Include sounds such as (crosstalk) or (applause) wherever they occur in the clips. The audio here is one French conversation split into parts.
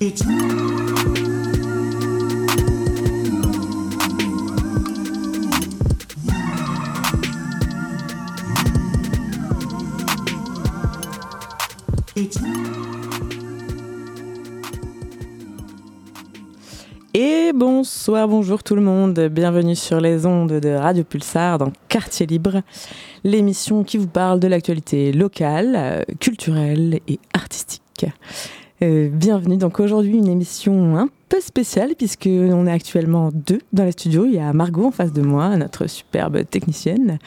Et bonsoir, bonjour tout le monde, bienvenue sur les ondes de Radio Pulsar dans Quartier Libre, l'émission qui vous parle de l'actualité locale, euh, culturelle et artistique. Euh, bienvenue, donc aujourd'hui une émission un peu spéciale puisque on est actuellement deux dans les studios. Il y a Margot en face de moi, notre superbe technicienne,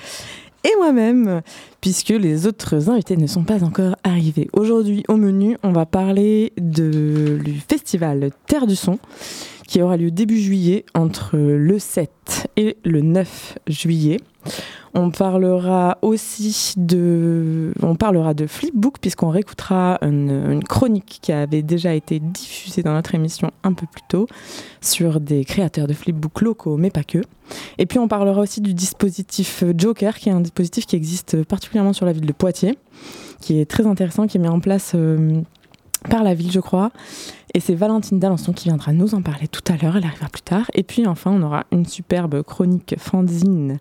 et moi-même, puisque les autres invités ne sont pas encore arrivés. Aujourd'hui, au menu, on va parler de, du festival Terre du Son, qui aura lieu début juillet entre le 7 et le 9 juillet. On parlera aussi de, on Flipbook puisqu'on réécoutera une, chronique qui avait déjà été diffusée dans notre émission un peu plus tôt sur des créateurs de Flipbook locaux, mais pas que. Et puis on parlera aussi du dispositif Joker, qui est un dispositif qui existe particulièrement sur la ville de Poitiers, qui est très intéressant, qui est mis en place euh, par la ville, je crois. Et c'est Valentine d'Alençon qui viendra nous en parler tout à l'heure, elle arrivera plus tard. Et puis enfin, on aura une superbe chronique fanzine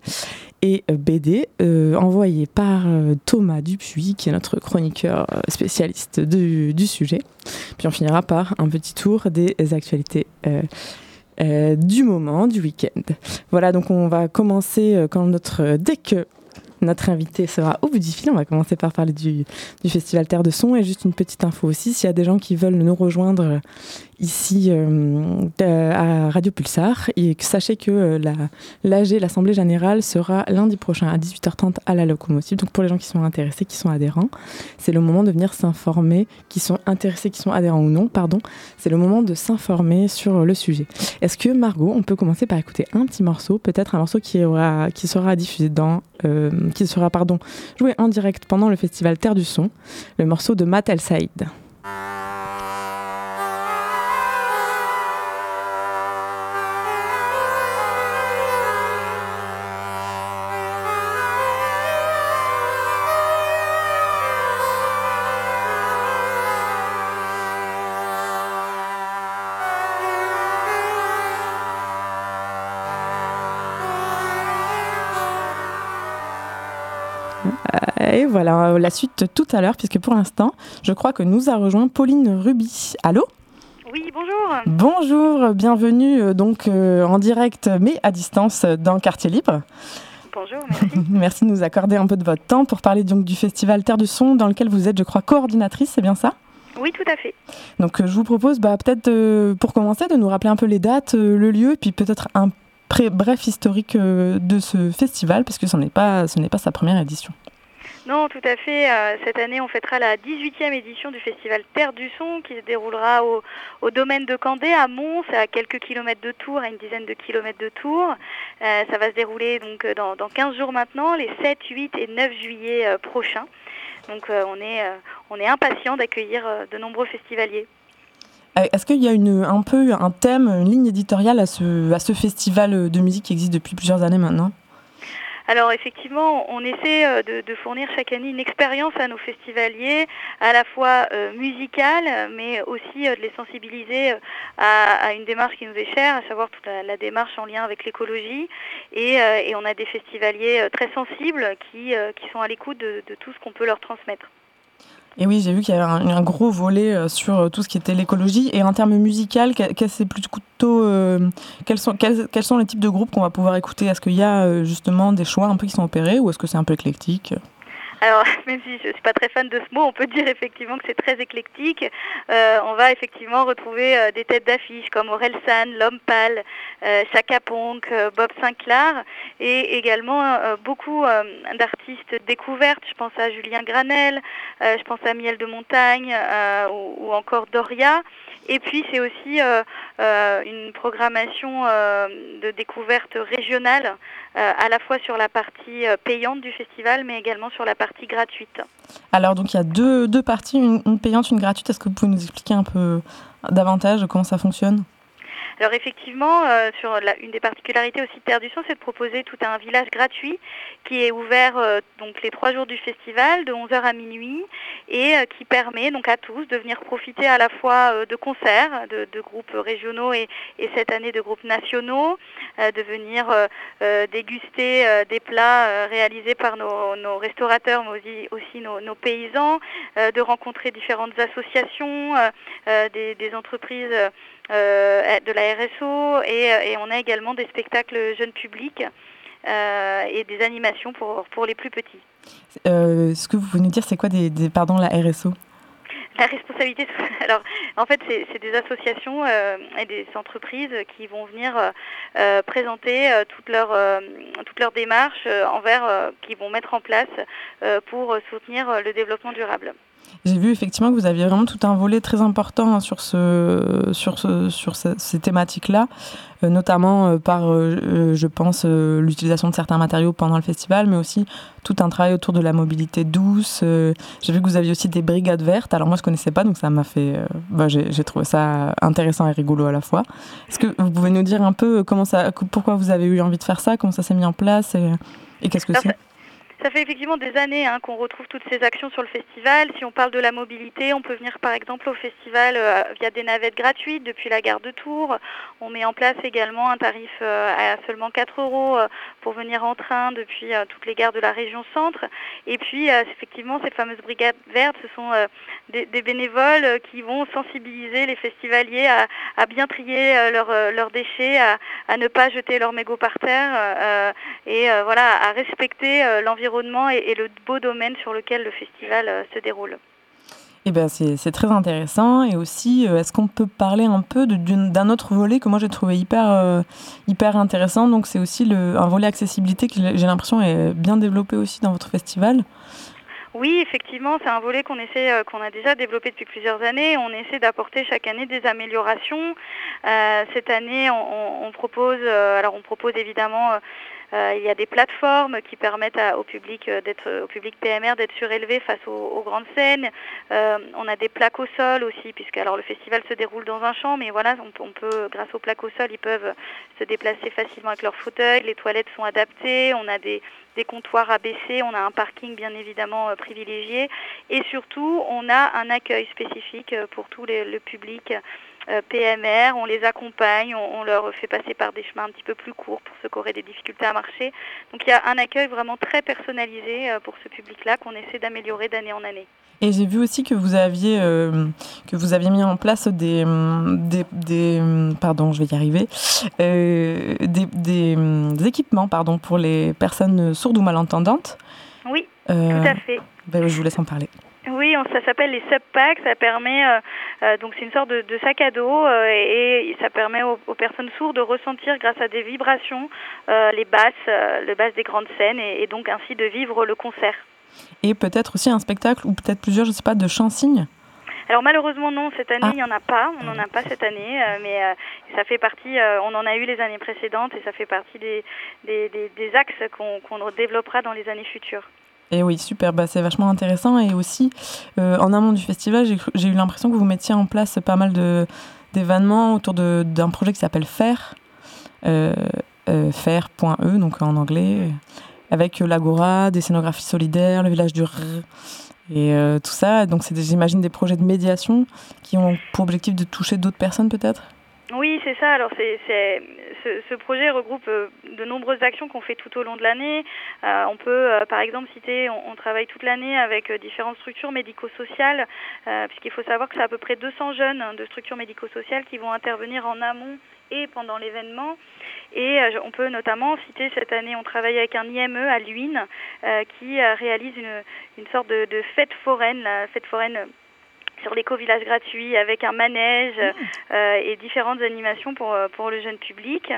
et euh, BD euh, envoyée par euh, Thomas Dupuis, qui est notre chroniqueur spécialiste du, sujet. Puis on finira par un petit tour des actualités. du moment, du week-end. Voilà, donc on va commencer quand notre, dès notre invité sera au bout du fil. On va commencer par parler du, Festival Terre de Son. Et juste une petite info aussi, s'il y a des gens qui veulent nous rejoindre ici euh, à Radio Pulsar. Et sachez que euh, l'AG, l'Assemblée Générale, sera lundi prochain à 18h30 à la locomotive. Donc pour les gens qui sont intéressés, qui sont adhérents, c'est le moment de venir s'informer, qui sont intéressés, qui sont adhérents ou non, pardon. C'est le moment de s'informer sur le sujet. Est-ce que Margot, on peut commencer par écouter un petit morceau, peut-être un morceau qui sera diffusé dans, euh, qui sera pardon, joué en direct pendant le festival Terre du Son, le morceau de Matt El Saïd. Voilà, la suite tout à l'heure, puisque pour l'instant, je crois que nous a rejoint Pauline Ruby. Allô oui, bonjour. Bonjour, bienvenue euh, donc euh, en direct mais à distance dans Quartier Libre. Bonjour, merci. (laughs) merci de nous accorder un peu de votre temps pour parler donc du festival Terre du Son dans lequel vous êtes, je crois, coordinatrice, c'est bien ça? Oui, tout à fait. Donc, euh, je vous propose bah, peut-être, pour commencer, de nous rappeler un peu les dates, le lieu, puis peut-être un bref historique de ce festival, parce que ce n'est pas, ce n'est pas sa première édition. Non, tout à fait. Euh, cette année, on fêtera la 18e édition du festival Terre du Son qui se déroulera au, domaine de Candé à Mons, à quelques kilomètres de Tours, à une dizaine de kilomètres de Tours. Euh, ça va se dérouler donc dans, 15 jours maintenant, les 7, 8 et 9 juillet euh, prochains. Donc on est, on est impatient d'accueillir de nombreux festivaliers. Est-ce qu'il y a une, un peu un thème, une ligne éditoriale à ce, à ce festival de musique qui existe depuis plusieurs années maintenant? Alors effectivement, on essaie euh, de, fournir chaque année une expérience à nos festivaliers, à la fois euh, musicale, mais aussi euh, de les sensibiliser à, une démarche qui nous est chère, à savoir toute la, démarche en lien avec l'écologie. Et, on a des festivaliers très sensibles qui, sont à l'écoute de tout ce qu'on peut leur transmettre. Et oui, j'ai vu qu'il y avait un, gros volet euh, sur euh, tout ce qui était l'écologie. Et en termes musical, euh, quels, sont, quels, sont les types de groupes qu'on va pouvoir écouter? Est-ce qu'il y a justement des choix un peu qui sont opérés ou est-ce que c'est un peu éclectique? Alors, (laughs) même si je ne suis pas très fan de ce mot, on peut dire effectivement que c'est très éclectique. Euh, on va effectivement retrouver euh, des têtes d'affiche comme Aurel San, L'Homme Pâle, euh, Chaka Ponk, euh, Bob Sinclair et également beaucoup d'artistes découvertes. Je pense à Julien Granel, je pense à Miel de Montagne ou, ou, encore Doria. Et puis c'est aussi une programmation de découverte régionale à la fois sur la partie payante du festival mais également sur la partie gratuite. Alors, donc il y a deux, deux parties, une, payante, une gratuite. Est-ce que vous pouvez nous expliquer un peu davantage comment ça fonctionne? Alors effectivement, sur une des particularités aussi de Terre du Son, c'est de proposer tout un village gratuit qui est ouvert donc les trois jours du festival de 11h à minuit et qui permet donc à tous de venir profiter à la fois de concerts de, groupes régionaux et, cette année de groupes nationaux, de venir déguster des plats réalisés par nos, restaurateurs mais aussi, nos, paysans, de rencontrer différentes associations, des, entreprises de la RSO et, on a également des spectacles jeunes publics. et des animations pour, pour les plus petits. ce que vous pouvez nous dire, c'est quoi des, pardon, la RSO la responsabilité, (laughs) alors en fait c'est des associations et des entreprises qui vont venir présenter toutes leurs démarches envers qui vont mettre en place pour soutenir le développement durable. J'ai vu effectivement que vous aviez vraiment tout un volet très important hein, sur, ce, sur, ce, sur ces thématiques-là, euh, notamment euh, par, euh, je pense, l'utilisation de certains matériaux pendant le festival, mais aussi tout un travail autour de la mobilité douce. J'ai vu que vous aviez aussi des brigades vertes. Alors moi, je connaissais pas, donc ça m'a fait. Bah, J'ai trouvé ça intéressant et rigolo à la fois. Est-ce que vous pouvez nous dire un peu comment ça, pourquoi vous avez eu envie de faire ça, comment ça s'est mis en place et, et qu'est-ce que c'est? Ça fait effectivement des années hein, qu'on retrouve toutes ces actions sur le festival. Si on parle de la mobilité, on peut venir par exemple au festival euh, via des navettes gratuites depuis la gare de Tours. On met en place également un tarif euh, à seulement 4 euros euh, pour venir en train depuis toutes les gares de la région centre. Et puis effectivement, ces fameuses brigades vertes, ce sont des, bénévoles qui vont sensibiliser les festivaliers à, bien trier leurs déchets, à, ne pas jeter leurs mégots par terre et voilà, à respecter l'environnement et, le beau domaine sur lequel le festival euh, se déroule. Eh ben c'est très intéressant. Et aussi, euh, est-ce qu'on peut parler un peu d'un autre volet que moi j'ai trouvé hyper, euh, hyper intéressant? Donc, c'est aussi le, un volet accessibilité qui, j'ai l'impression, est bien développé aussi dans votre festival. Oui, effectivement, c'est un volet qu'on essaie, qu'on a déjà développé depuis plusieurs années. On essaie d'apporter chaque année des améliorations. cette année, on, on propose, alors on propose évidemment il y a des plateformes qui permettent au public euh, d'être au public PMR d'être surélevé face aux, grandes scènes. Euh, on a des plaques au sol aussi, puisque alors le festival se déroule dans un champ, mais voilà, on, peut, grâce aux plaques au sol, ils peuvent se déplacer facilement avec leur fauteuil. Les toilettes sont adaptées. On a des, comptoirs abaissés, on a un parking bien évidemment privilégié et surtout on a un accueil spécifique pour tout le public euh, PMR, on les accompagne, on, leur fait passer par des chemins un petit peu plus courts pour ceux qui auraient des difficultés à marcher. Donc il y a un accueil vraiment très personnalisé euh, pour ce public-là qu'on essaie d'améliorer d'année en année. Et j'ai vu aussi que vous aviez euh, que vous aviez mis en place des, des, pardon je vais y arriver des, des, équipements pardon pour les personnes sourdes ou malentendantes. Oui, tout à fait. Ben, je vous laisse en parler. Oui, ça s'appelle les subpacks. Ça permet euh, euh, donc c'est une sorte de, sac à dos euh, et, ça permet aux, personnes sourdes de ressentir grâce à des vibrations les basses, le basse des grandes scènes et, donc ainsi de vivre le concert. Et peut-être aussi un spectacle ou peut-être plusieurs, je sais pas, de chants-signes. Alors malheureusement non, cette année ah. il n'y en a pas, on n'en a pas cette année, mais ça fait partie, on en a eu les années précédentes et ça fait partie des, des, axes qu'on développera dans les années futures. Et oui, super, bah, c'est vachement intéressant. Et aussi, euh, en amont du festival, j'ai eu l'impression que vous mettiez en place pas mal d'événements autour d'un projet qui s'appelle FAIR, euh, euh FAIR.e, donc en anglais, avec l'Agora, des scénographies solidaires, le village du R, et euh, tout ça. Donc, c'est, j'imagine, des projets de médiation qui ont pour objectif de toucher d'autres personnes, peut-être? Oui, c'est ça. Alors, c'est, ce, projet regroupe euh, de nombreuses actions qu'on fait tout au long de l'année. Euh, on peut, euh, par exemple, citer, on, travaille toute l'année avec différentes structures médico-sociales, puisqu'il faut savoir que c'est à peu près 200 jeunes de structures médico-sociales qui vont intervenir en amont et pendant l'événement. Et on peut notamment citer cette année, on travaille avec un IME à Luynes qui réalise une, une sorte de, de fête foraine, la fête foraine sur l'éco-village gratuit avec un manège mmh. euh, et différentes animations pour, euh, pour le jeune public.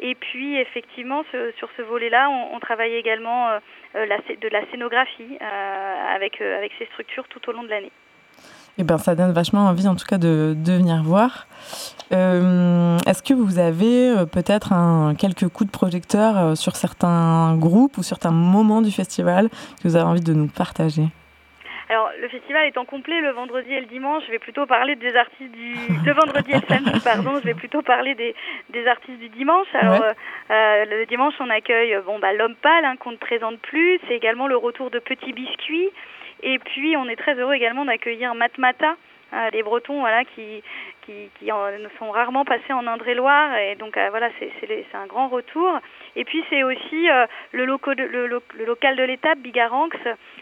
Et puis effectivement, sur ce volet-là, on, travaille également euh, la, de la scénographie avec, avec ces structures tout au long de l'année. Eh ben, ça donne vachement envie en tout cas de, de venir voir. Est-ce que vous avez peut-être quelques coups de projecteur sur certains groupes ou certains moments du festival que vous avez envie de nous partager? Alors, le festival étant complet le vendredi et le dimanche, je vais plutôt parler des artistes du... Le vendredi et le samedi, (laughs) pardon, je vais plutôt parler des, des artistes du dimanche. Alors, Ouais. euh, le dimanche, on accueille euh, bon, bah, L'Homme Pâle, hein, qu'on ne présente plus. C'est également le retour de Petit Biscuit. Et puis, on est très heureux également d'accueillir Matmata, euh, les Bretons, voilà, qui, qui, qui en- sont rarement passés en Indre-et-Loire. Et donc, euh, voilà, c'est c'est les- c'est un grand retour. Et puis, c'est aussi euh, le, loco de- le, lo- le local de l'étape, Bigaranx,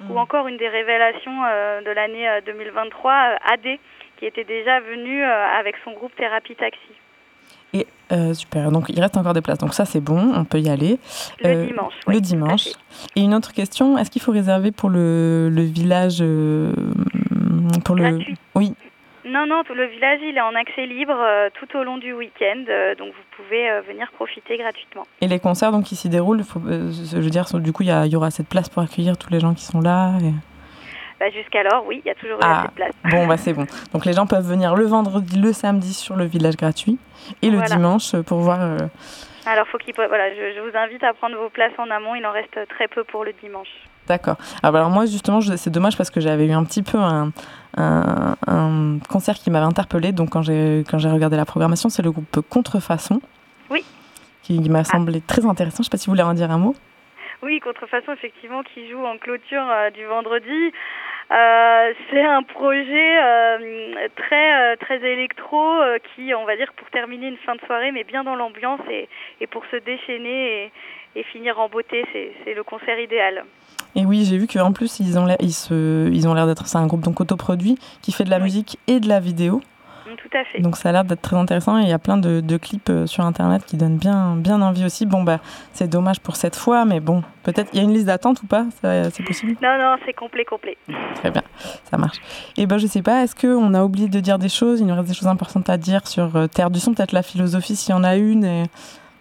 ou encore une des révélations euh, de l'année euh, 2023, euh, AD, qui était déjà venu avec son groupe Thérapie Taxi. Et euh, super, donc il reste encore des places. Donc ça c'est bon, on peut y aller. Le Euh, dimanche. le oui, dimanche. tout à Et une autre question, est-ce qu'il faut réserver pour le, le village euh, pour le Gratuit. Oui. Non, non, le village, il est en accès libre euh, tout au long du week-end, euh, donc vous pouvez euh, venir profiter gratuitement. Et les concerts donc qui s'y déroulent, faut, je veux dire, du coup il y, y aura cette place pour accueillir tous les gens qui sont là. et- Bah, Jusqu'alors, oui, il y a toujours Ah. assez de place. Bon bah c'est bon. Donc les gens peuvent venir le vendredi, le samedi sur le village gratuit et le Voilà. dimanche pour voir. Alors, faut qu'il, voilà, je, je vous invite à prendre vos places en amont, il en reste très peu pour le dimanche. D'accord. Ah, bah alors moi justement c'est dommage parce que j'avais eu un petit peu un, un, un concert qui m'avait interpellé donc quand j'ai quand j'ai regardé la programmation c'est le groupe Contrefaçon. Oui. Qui, qui m'a semblé très intéressant. Je sais pas si vous voulez en dire un mot. Oui, Contrefaçon, effectivement, qui joue en clôture euh, du vendredi. Euh, c'est un projet euh, très euh, très électro qui, on va dire, pour terminer une fin de soirée, mais bien dans l'ambiance et, et pour se déchaîner et, et finir en beauté, c'est c'est le concert idéal. Et oui, j'ai vu qu'en plus, ils ont l'air, ils se, ils ont l'air d'être, c'est un groupe donc autoproduit qui fait de la Oui. musique et de la vidéo. Mm, Tout à fait. Donc ça a l'air d'être très intéressant et il y a plein de, de clips euh, sur internet qui donnent bien, bien envie aussi. Bon bah c'est dommage pour cette fois, mais bon, peut-être il y a une liste d'attente ou pas, c'est possible? Non, non, c'est complet, complet. (laughs) Très bien, ça marche. Et ben je sais pas, est-ce qu'on a oublié de dire des choses? Il nous reste des choses importantes à dire sur euh, Terre du Son, peut-être la philosophie s'il y en a une et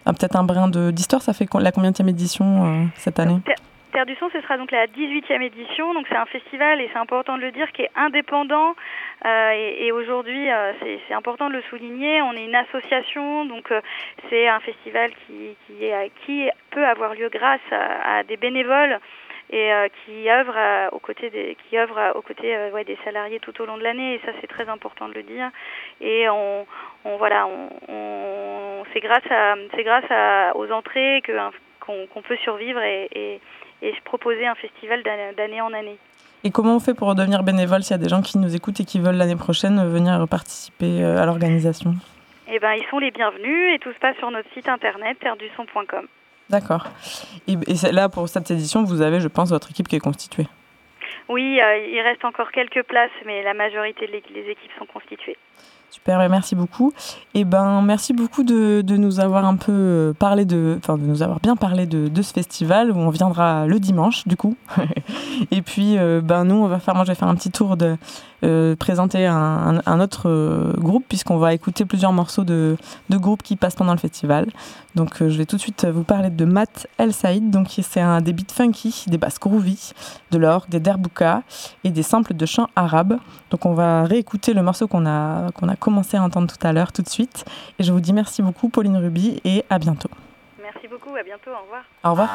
ah, peut-être un brin de, d'histoire. Ça fait la combien édition euh, cette année? Terre, Du Son, ce sera donc la 18e édition. Donc c'est un festival, et c'est important de le dire, qui est indépendant. Euh, et aujourd'hui, euh, c'est important de le souligner. On est une association, donc euh, c'est un festival qui, qui, peut avoir lieu grâce à, des bénévoles et qui œuvrent à- aux côtés des qui œuvrent à- aux côtés des salariés tout au long de l'année et ça c'est très important de le dire et on, voilà on, on c'est grâce à c'est grâce à, aux entrées que un- qu'on peut survivre et, et proposer un festival d'année en année. Et comment on fait pour devenir bénévole s'il y a des gens qui nous écoutent et qui veulent l'année prochaine venir participer euh, à l'organisation? Eh ben ils sont les bienvenus et tout se passe sur notre site internet terreduson.com. D'accord. Et, là, pour cette édition, vous avez, je pense, votre équipe qui est constituée. Oui, euh, il reste encore quelques places, mais la majorité des équipes sont constituées. Super, merci beaucoup. Et ben, merci beaucoup de, de nous avoir un peu euh, parlé de, enfin, de nous avoir bien parlé de, de ce festival où on viendra le dimanche, du coup. (laughs) et puis, euh, ben, nous, on va faire, moi, je vais faire un petit tour de euh, présenter un, un- autre groupe puisqu'on va écouter plusieurs morceaux de, de groupes qui passent pendant le festival. Donc, je vais tout de suite vous parler de Matt El Saïd. Donc, c'est un des beats funky, des basses groovy, de l'orgue, des derbouka et des samples de chants arabes. Donc on va réécouter le morceau qu'on a, qu'on a commencé à entendre tout à l'heure, tout de suite. Et je vous dis merci beaucoup, Pauline Ruby, et à bientôt. Merci beaucoup, à bientôt, au revoir. Au revoir.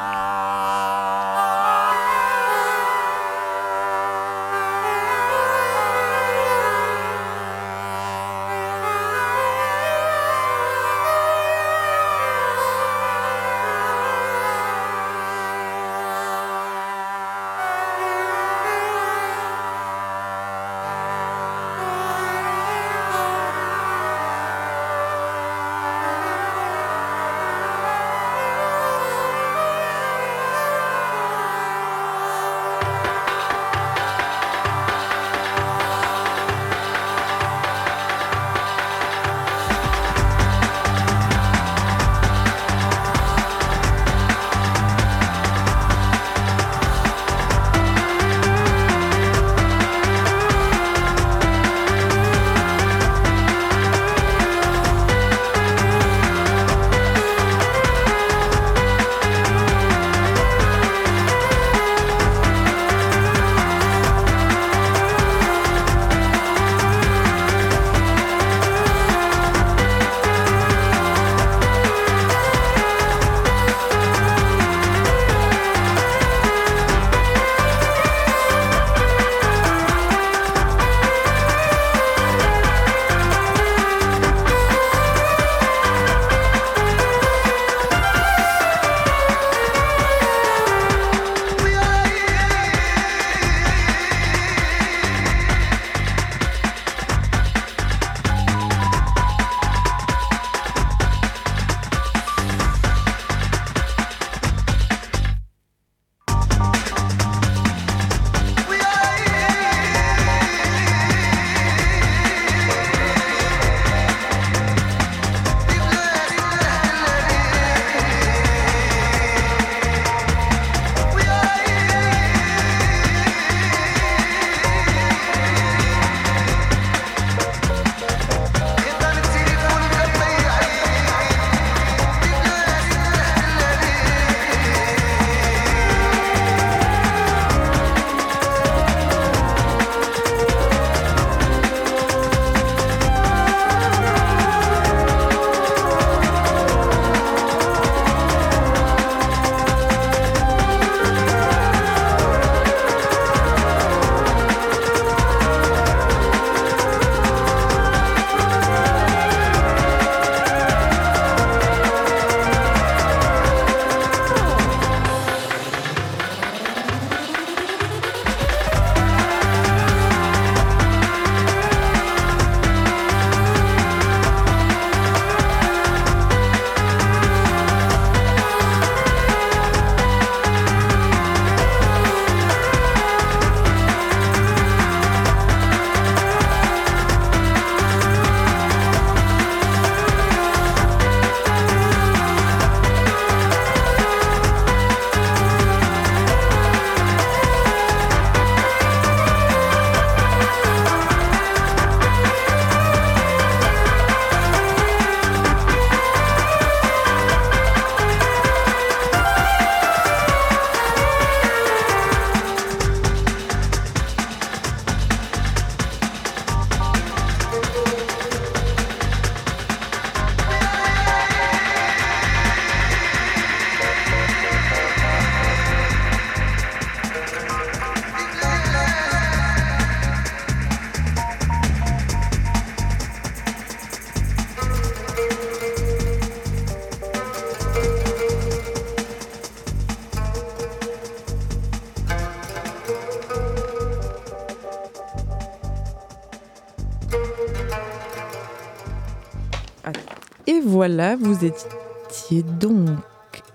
Voilà, vous étiez donc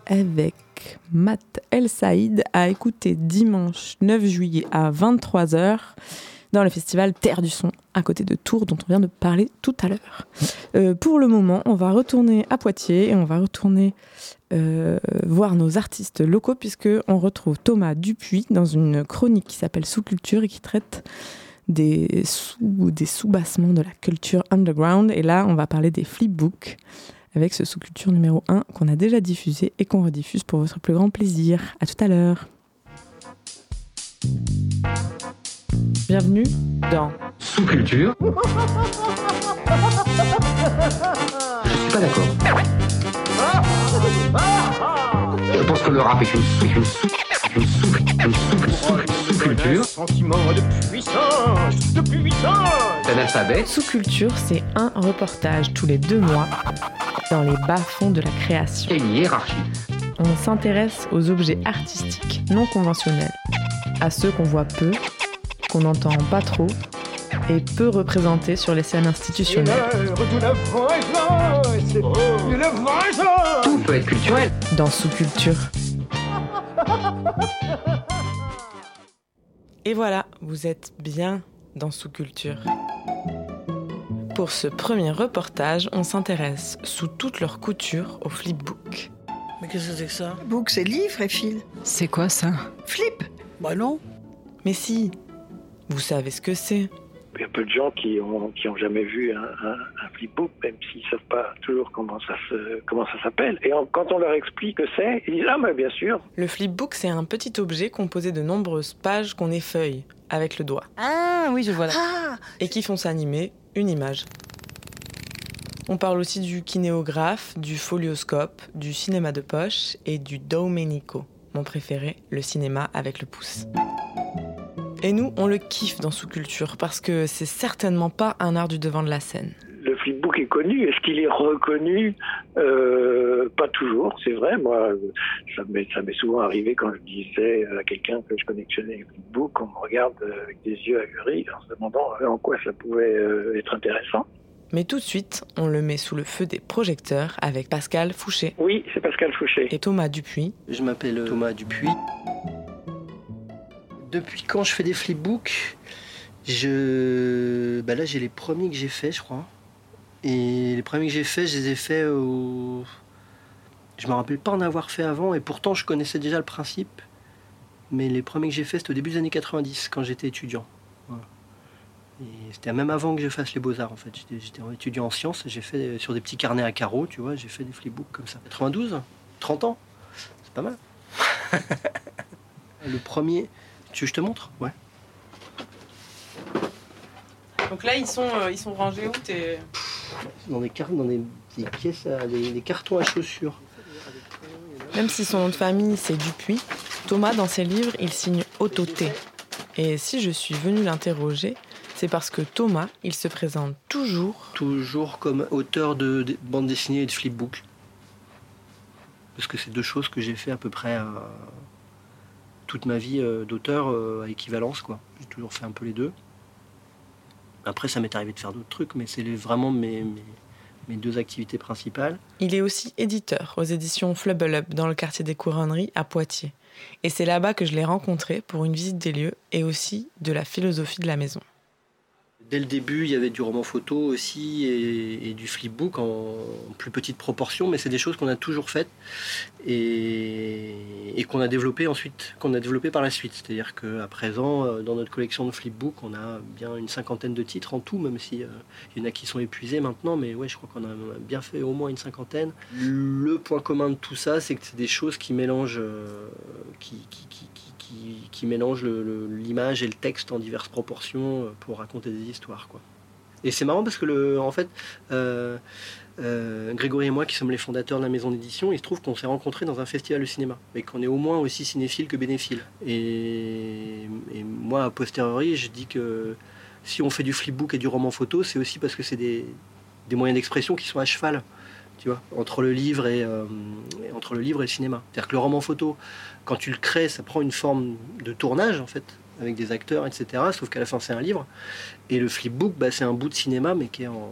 avec Matt El Saïd à écouter dimanche 9 juillet à 23h dans le festival Terre du Son à côté de Tours dont on vient de parler tout à l'heure. Euh, pour le moment, on va retourner à Poitiers et on va retourner euh, voir nos artistes locaux puisque on retrouve Thomas Dupuis dans une chronique qui s'appelle Sous Culture et qui traite des sous des sous-bassements de la culture underground et là on va parler des flipbooks avec ce sous-culture numéro 1 qu'on a déjà diffusé et qu'on rediffuse pour votre plus grand plaisir. À tout à l'heure. Bienvenue dans Sous-culture. (laughs) Je suis pas d'accord. Je pense que le rap est une, une, sous-culture. Sentiment de puissance, de puissance. C'est un alphabet. Sous-culture, c'est un reportage tous les deux mois dans les bas-fonds de la création. Et une hiérarchie. On s'intéresse aux objets artistiques non conventionnels, à ceux qu'on voit peu, qu'on n'entend pas trop et peu représentés sur les scènes institutionnelles. Vengeance. Tout peut être culturel. dans Sous-Culture. (laughs) Et voilà, vous êtes bien dans Sous-Culture. Pour ce premier reportage, on s'intéresse sous toutes leurs coutures au flipbook. Mais qu'est-ce que c'est que ça? Book, c'est livre et fil. C'est quoi ça? Flip? Bah non. Mais si, vous savez ce que c'est. Il y a peu de gens qui ont, qui ont jamais vu un, un, un flipbook, même s'ils savent pas toujours comment ça se, comment ça s'appelle. Et en- quand on leur explique que c'est, ils disent ah mais bien sûr. Le flipbook, c'est un petit objet composé de nombreuses pages qu'on effeuille avec le doigt Ah oui, je vois là. Ah et qui font s'animer une image. On parle aussi du kinéographe, du folioscope, du cinéma de poche et du Domenico, mon préféré, le cinéma avec le pouce. Et nous, on le kiffe dans Sous-Culture parce que c'est certainement pas un art du devant de la scène. Le flipbook est connu. Est-ce qu'il est reconnu? Euh, Pas toujours, c'est vrai. Moi, ça m'est, ça m'est souvent arrivé quand je disais à quelqu'un que je connectionnais le flipbook, on me regarde avec des yeux ahuris en se demandant euh, en quoi ça pouvait euh, être intéressant. Mais tout de suite, on le met sous le feu des projecteurs avec Pascal Fouché Oui, c'est Pascal Fouché. et Thomas Dupuis. Je m'appelle Thomas Dupuis. Depuis quand je fais des flipbooks je... bah là, j'ai les premiers que j'ai faits, je crois. Et les premiers que j'ai faits, je les ai faits au... Je me rappelle pas en avoir fait avant, et pourtant je connaissais déjà le principe. Mais les premiers que j'ai faits, c'était au début des années 90, quand j'étais étudiant. Voilà. Et c'était même avant que je fasse les beaux-arts, en fait. J'étais- J'étais étudiant en sciences, et j'ai fait sur des petits carnets à carreaux, tu vois, j'ai fait des flipbooks comme ça. 92, 30 ans, c'est pas mal. (laughs) le premier, tu veux que je te montre Ouais. Donc là, ils sont, ils sont rangés où t'es... Dans des, car- dans des, des pièces, à- des, des cartons à chaussures. Même si son nom de famille c'est Dupuis, Thomas dans ses livres il signe Autoté. Et si je suis venue l'interroger, c'est parce que Thomas, il se présente toujours Toujours comme auteur de, de bande dessinée et de flipbook. Parce que c'est deux choses que j'ai fait à peu près euh, toute ma vie euh, d'auteur euh, à équivalence. quoi. J'ai toujours fait un peu les deux. Après, ça m'est arrivé de faire d'autres trucs, mais c'est vraiment mes, mes, mes deux activités principales. Il est aussi éditeur aux éditions Flubble Up dans le quartier des Couronneries à Poitiers. Et c'est là-bas que je l'ai rencontré pour une visite des lieux et aussi de la philosophie de la maison. Dès le début, il y avait du roman photo aussi et, et du flipbook en, en plus petite proportion, mais c'est des choses qu'on a toujours faites et, et qu'on a développé ensuite, qu'on a développé par la suite. C'est-à-dire qu'à présent, euh, dans notre collection de flipbook, on a bien une cinquantaine de titres en tout, même si euh, il y en a qui sont épuisés maintenant, mais ouais, je crois qu'on a, on a bien fait au moins une cinquantaine. Le point commun de tout ça, c'est que c'est des choses qui mélangent, euh, qui, qui, qui, qui- qui- le- l'image et le texte en diverses proportions euh, pour raconter des histoires. Quoi. Et c'est marrant parce que, le, en fait, euh, euh, Grégory et moi, qui sommes les fondateurs de la maison d'édition, il se trouve qu'on s'est rencontrés dans un festival de cinéma et qu'on est au moins aussi cinéphile que bénéphile. Et, moi, a posteriori, je dis que si on fait du flipbook et du roman photo, c'est aussi parce que c'est des moyens d'expression qui sont à cheval. Tu vois, entre le livre et, euh, entre le livre et le cinéma. C'est-à-dire que le roman photo, quand tu le crées, ça prend une forme de tournage en fait, avec des acteurs, etc. Sauf qu'à la fin, c'est un livre. Et le flipbook, bah, c'est un bout de cinéma, mais qui est en,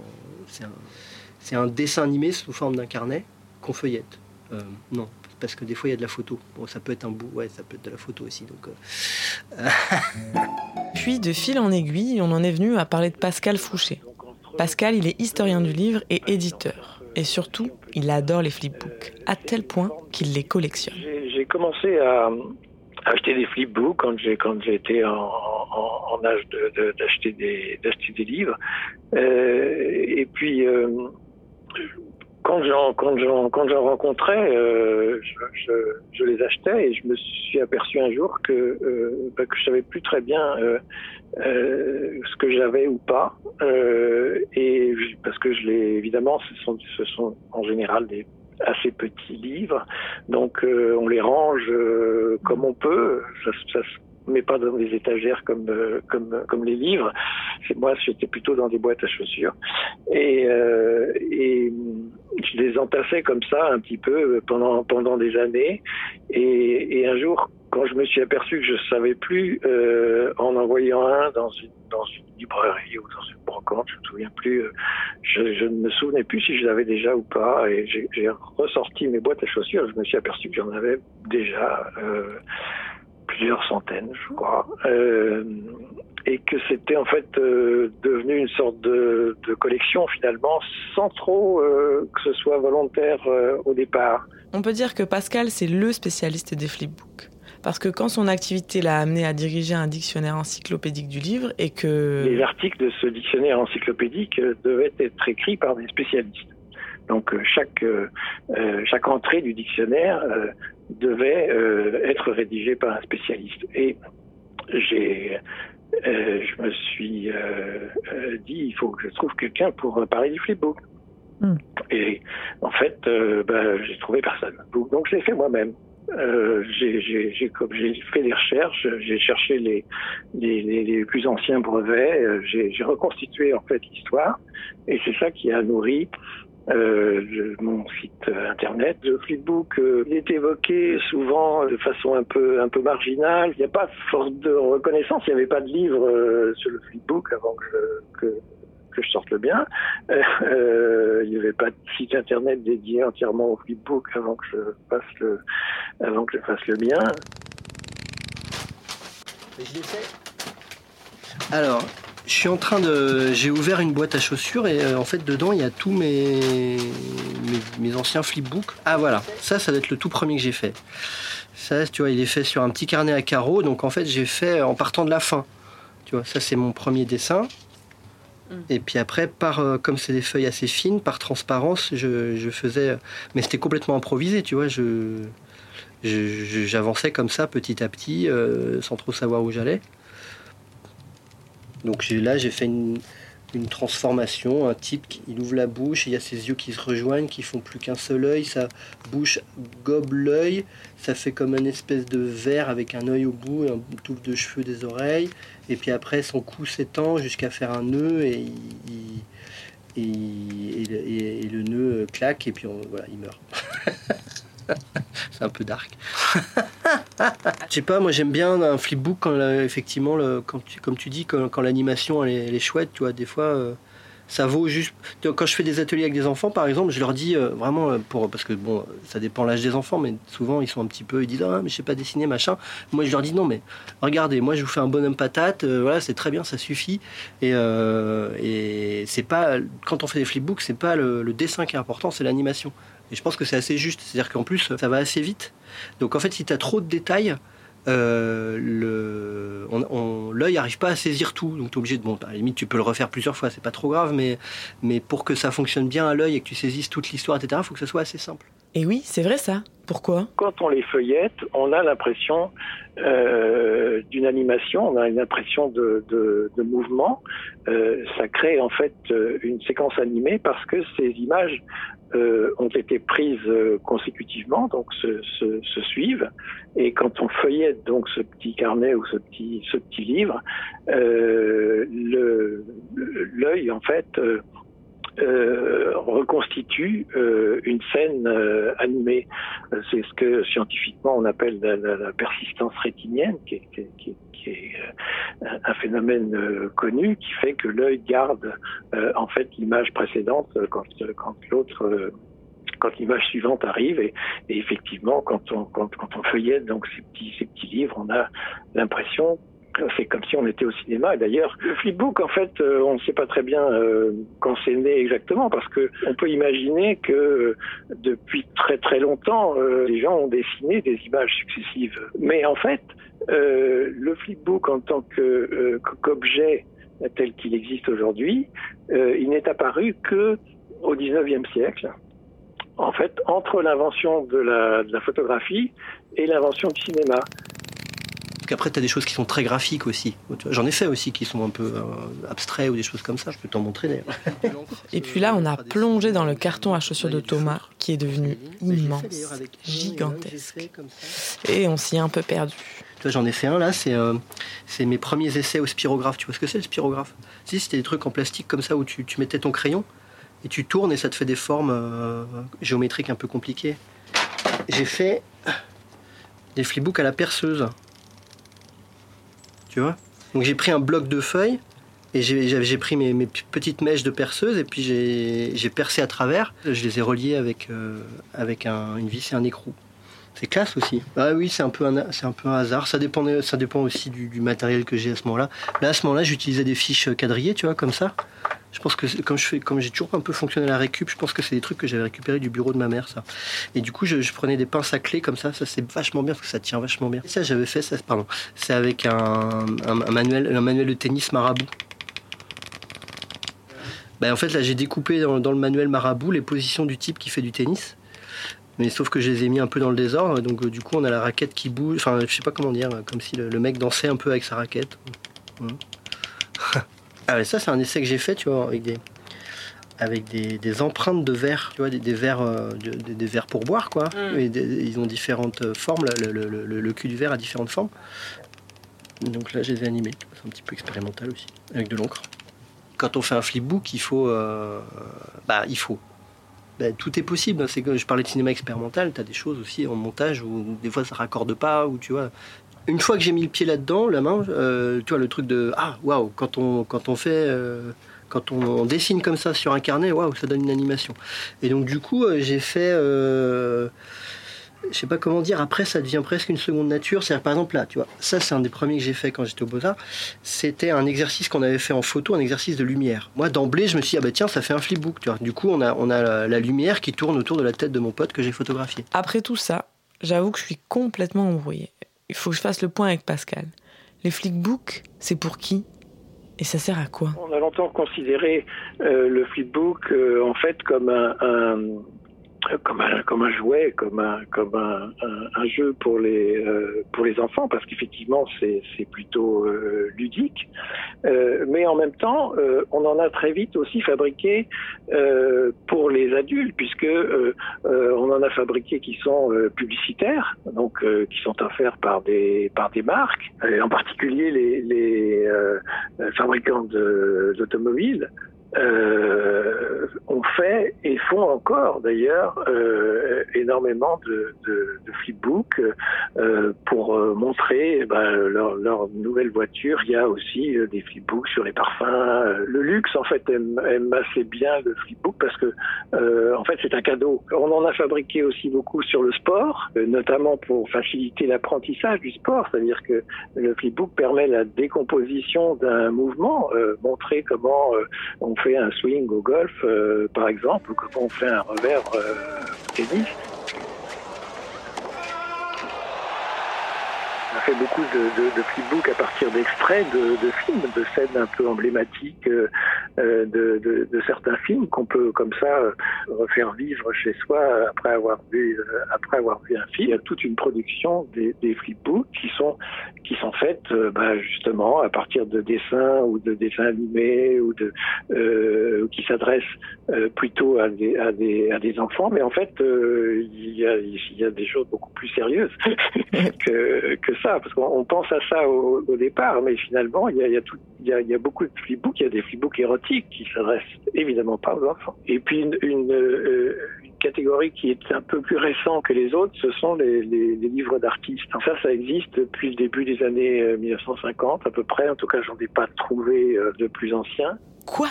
c'est un, dessin animé sous forme d'un carnet qu'on feuillette. Euh, non, parce que des fois il y a de la photo. Bon, ça peut être un bout, ouais, ça peut être de la photo aussi. Euh, (laughs) Puis, de fil en aiguille, on en est venu à parler de Pascal Fouché. Pascal, il est historien du livre et éditeur. Et surtout, il adore les flipbooks, à tel point qu'il les collectionne. J'ai commencé à acheter des flipbooks quand j'ai quand j'étais en, âge d'acheter des d'acheter des livres Euh, et puis euh, quand j'en quand j'en quand j'en rencontrais euh, je, je, je les achetais et je me suis aperçu un jour que euh, bah, que je savais plus très bien euh, euh, ce que j'avais ou pas euh, et parce que je l'ai évidemment ce sont ce sont en général des assez petits livres donc euh, on les range comme on peut. Ça, ça se met pas dans des étagères comme euh, comme comme les livres. Moi, j'étais plutôt dans des boîtes à chaussures. Et euh, et je les entassais comme ça un petit peu pendant pendant des années. Et, un jour, quand je me suis aperçu que je savais plus euh, en en voyant un dans une dans une librairie ou dans une brocante, je me souviens plus. je, ne me souvenais plus si je l'avais déjà ou pas. Et j'ai ressorti mes boîtes à chaussures. Je me suis aperçu que j'en avais déjà plusieurs centaines, je crois. Euh, et que c'était en fait euh, devenu une sorte de, de collection finalement, sans trop euh, que ce soit volontaire au départ. On peut dire que Pascal, c'est le spécialiste des flipbooks. Parce que quand son activité l'a amené à diriger un dictionnaire encyclopédique du livre et que... Les articles de ce dictionnaire encyclopédique devaient être écrits par des spécialistes. Donc euh, chaque euh, euh, chaque entrée du dictionnaire devait être rédigée par un spécialiste. Et j'ai euh, je me suis euh, euh, dit il faut que je trouve quelqu'un pour parler du flipbook. Hmm. Et en fait, ben, j'ai trouvé personne. Donc, je l'ai fait moi-même. J'ai fait des recherches, j'ai cherché les, les, les, les plus anciens brevets, j'ai j'ai reconstitué en fait l'histoire, et c'est ça qui a nourri euh, le- mon site internet. Le flipbook euh, il est évoqué souvent de façon un peu un peu marginale. Il n'y a pas force de reconnaissance. Il n'y avait pas de livre euh, sur le flipbook avant que je, que, que je sorte le bien. Euh, euh, il n'y avait pas de site internet dédié entièrement au flipbook avant que je fasse le avant que je fasse le bien. je l'ai fait. Alors, je suis en train de. J'ai ouvert une boîte à chaussures et euh, en fait, dedans, il y a tous mes... mes, mes anciens flipbooks. Ah, voilà. Ça, ça doit être le tout premier que j'ai fait. Ça, tu vois, il est fait sur un petit carnet à carreaux. Donc, en fait, j'ai fait en partant de la fin. Tu vois, ça, c'est mon premier dessin. Et puis après, par, euh, comme c'est des feuilles assez fines, par transparence, je, je faisais. Mais c'était complètement improvisé, tu vois. Je- j'avançais comme ça, petit à petit, euh, sans trop savoir où j'allais. Donc là, j'ai fait une, transformation. Un type, il ouvre la bouche, il y a ses yeux qui se rejoignent, qui font plus qu'un seul œil. Sa bouche gobe l'œil. Ça fait comme une espèce de verre avec un œil au bout, et un touffe de cheveux des oreilles. Et puis après, son cou s'étend jusqu'à faire un nœud et, le- nœud claque et puis voilà, il meurt. (laughs) (laughs) C'est un peu dark. Je sais pas, moi j'aime bien un flipbook quand euh, effectivement, quand comme tu dis, quand, l'animation elle, est- chouette, tu vois, des fois euh, ça vaut juste. Quand je fais des ateliers avec des enfants, par exemple, je leur dis euh, vraiment pour parce que bon, ça dépend l'âge des enfants, mais souvent ils sont un petit peu, ils disent ah mais je sais pas dessiner machin. Moi je leur dis non mais regardez, moi je vous fais un bonhomme patate, voilà c'est très bien, ça suffit. Et, c'est pas quand on fait des flipbooks, c'est pas le dessin qui est important, c'est l'animation. Et je pense que c'est assez juste, c'est-à-dire qu'en plus ça va assez vite. Donc en fait si tu as trop de détails, euh, l'œil n'arrive pas à saisir tout. Donc tu es obligé de, bon, à la limite tu peux le refaire plusieurs fois, c'est pas trop grave, mais, mais pour que ça fonctionne bien à l'œil et que tu saisisses toute l'histoire, etc., il faut que ça soit assez simple. Et oui, c'est vrai ça. Pourquoi? Quand on les feuillette, on a l'impression euh, d'une animation, on a une impression de, mouvement. Euh, ça crée en fait euh, une séquence animée parce que ces images ont été prises consécutivement, donc se, suivent. Et quand on feuillette donc ce petit carnet ou ce petit livre, l'œil en fait euh, reconstitue euh, une scène euh, animée. C'est ce que scientifiquement on appelle la, persistance rétinienne, qui est, un- phénomène connu qui fait que l'œil garde en fait l'image précédente quand, l'autre quand l'image suivante arrive et, effectivement quand on quand, feuillette donc ces petits livres on a l'impression c'est comme si on était au cinéma. Et d'ailleurs, le flipbook, en fait, euh, on ne sait pas très bien euh, quand c'est né exactement, parce que on peut imaginer que euh, depuis très très longtemps, euh, les gens ont dessiné des images successives. Mais en fait, euh, le flipbook en tant euh, qu'objet tel qu'il existe aujourd'hui, euh, il n'est apparu que au 19e siècle. En fait, entre l'invention de la photographie et l'invention du cinéma. Qu'après, tu as des choses qui sont très graphiques aussi. J'en ai fait aussi qui sont un peu euh, abstraits ou des choses comme ça. Je peux t'en montrer d'ailleurs. Et puis là, on a plongé dans le carton à chaussures de Thomas, qui est devenu immense, gigantesque. Et on s'y est un peu perdu. J'en ai fait un là, c'est euh, c'est mes premiers essais au spirographe. Tu vois ce que c'est le spirographe? Si, c'était des trucs en plastique comme ça où tu, tu mettais ton crayon et tu tournes et ça te fait des formes euh, géométriques un peu compliquées. J'ai fait des flipbooks à la perceuse. Donc j'ai pris un bloc de feuilles et j'ai pris mes, petites mèches de perceuse et puis j'ai percé à travers. Je les ai reliées avec, euh, avec un- une vis et un écrou. C'est classe aussi. Ah oui, c'est un peu un, un peu un hasard. Ça dépend, ça dépend aussi du, du matériel que j'ai à ce moment-là. Là, à ce moment-là, j'utilisais des fiches quadrillées, tu vois, comme ça. Je pense que comme je fais, j'ai toujours un peu fonctionné à la récup, je pense que c'est des trucs que j'avais récupérés du bureau de ma mère, ça. Et du coup, je, prenais des pinces à clé comme ça. Ça c'est vachement bien parce que ça tient vachement bien. Et ça, j'avais fait ça. Pardon. C'est avec un, manuel, un manuel de tennis marabout. Ben, en fait, là, j'ai découpé dans, le manuel marabout les positions du type qui fait du tennis. Mais sauf que je les ai mis un peu dans le désordre, donc euh, du coup on a la raquette qui bouge, enfin je sais pas comment dire, comme si le, mec dansait un peu avec sa raquette. Mhm. (laughs) ah ouais, ça c'est un essai que j'ai fait, tu vois, avec des, avec des, des empreintes de verre, tu vois, des, des verres, euh, de- des, des verres pour boire quoi. Et des- ils ont différentes euh, formes, le, le- le- le cul du verre a différentes formes. Donc là je les ai animés, c'est un petit peu expérimental aussi, avec de l'encre. Quand on fait un flipbook, il faut, euh, bah il faut ben, tout est possible. C'est que je parlais de cinéma expérimental, tu as des choses aussi en montage où des fois ça raccorde pas, ou tu vois. Une fois que j'ai mis le pied là-dedans, la main, euh, tu vois le truc de ah waouh quand on quand on fait euh, quand on dessine comme ça sur un carnet, waouh ça donne une animation. Et donc du coup euh, j'ai fait euh, je sais pas comment dire, après ça devient presque une seconde nature. C'est-à-dire, par exemple, là, tu vois, ça c'est un des premiers que j'ai fait quand j'étais au Beaux-Arts. C'était un exercice qu'on avait fait en photo, un exercice de lumière. Moi, d'emblée, je me suis dit, ah bah tiens, ça fait un flipbook, tu vois. Du coup, on a, on a la, lumière qui tourne autour de la tête de mon pote que j'ai photographié. Après tout ça, j'avoue que je suis complètement embrouillée. Il faut que je fasse le point avec Pascal. Les flickbooks, c'est pour qui? Et ça sert à quoi? On a longtemps considéré euh, le flipbook euh, en fait comme un, un- comme un comme un jouet, comme un jeu pour les euh, pour les enfants parce qu'effectivement c'est plutôt euh, ludique, Euh, mais en même temps euh, on en a très vite aussi fabriqué euh, pour les adultes puisque euh, euh, on en a fabriqué qui sont euh, publicitaires donc euh, qui sont offerts par des par des marques en particulier les euh, euh, fabricants d'automobiles euh, ont fait et font encore d'ailleurs euh, énormément de, de, de flipbooks euh, pour euh, montrer eh ben, leur, leur nouvelle voiture. Il y a aussi euh, des flipbooks sur les parfums. Euh, Le luxe en fait aime, aime assez bien le flipbook parce que en fait c'est un cadeau. On en a fabriqué aussi beaucoup sur le sport, notamment pour faciliter l'apprentissage du sport, c'est-à-dire que le flipbook permet la décomposition d'un mouvement, montrer comment on fait un swing au golf, euh, par exemple, ou comment on fait un revers euh, au tennis. On fait beaucoup de, de, de flipbooks à partir d'extraits de, films, de scènes un peu emblématiques euh, de, certains films qu'on peut comme ça refaire vivre chez soi après avoir vu euh, après avoir vu un film. Il y a toute une production des, des flipbooks qui sont qui sont faites euh, bah, justement à partir de dessins ou de dessins animés ou qui s'adressent plutôt à des, à des à des enfants, mais en fait il y a il y a des choses beaucoup plus sérieuses (laughs) que que ça, parce qu'on on pense à ça au, au départ, mais finalement il y a il y a tout il y a, il y a beaucoup de flipbooks, il y a des flipbooks érotiques qui s'adressent évidemment pas aux enfants. Et puis une, une, euh, une catégorie qui est un peu plus récente que les autres, ce sont les, les, les livres d'artistes. Ça, ça existe depuis le début des années euh, 1950 à peu près. En tout cas, j'en ai pas trouvé euh, de plus anciens. Quoi?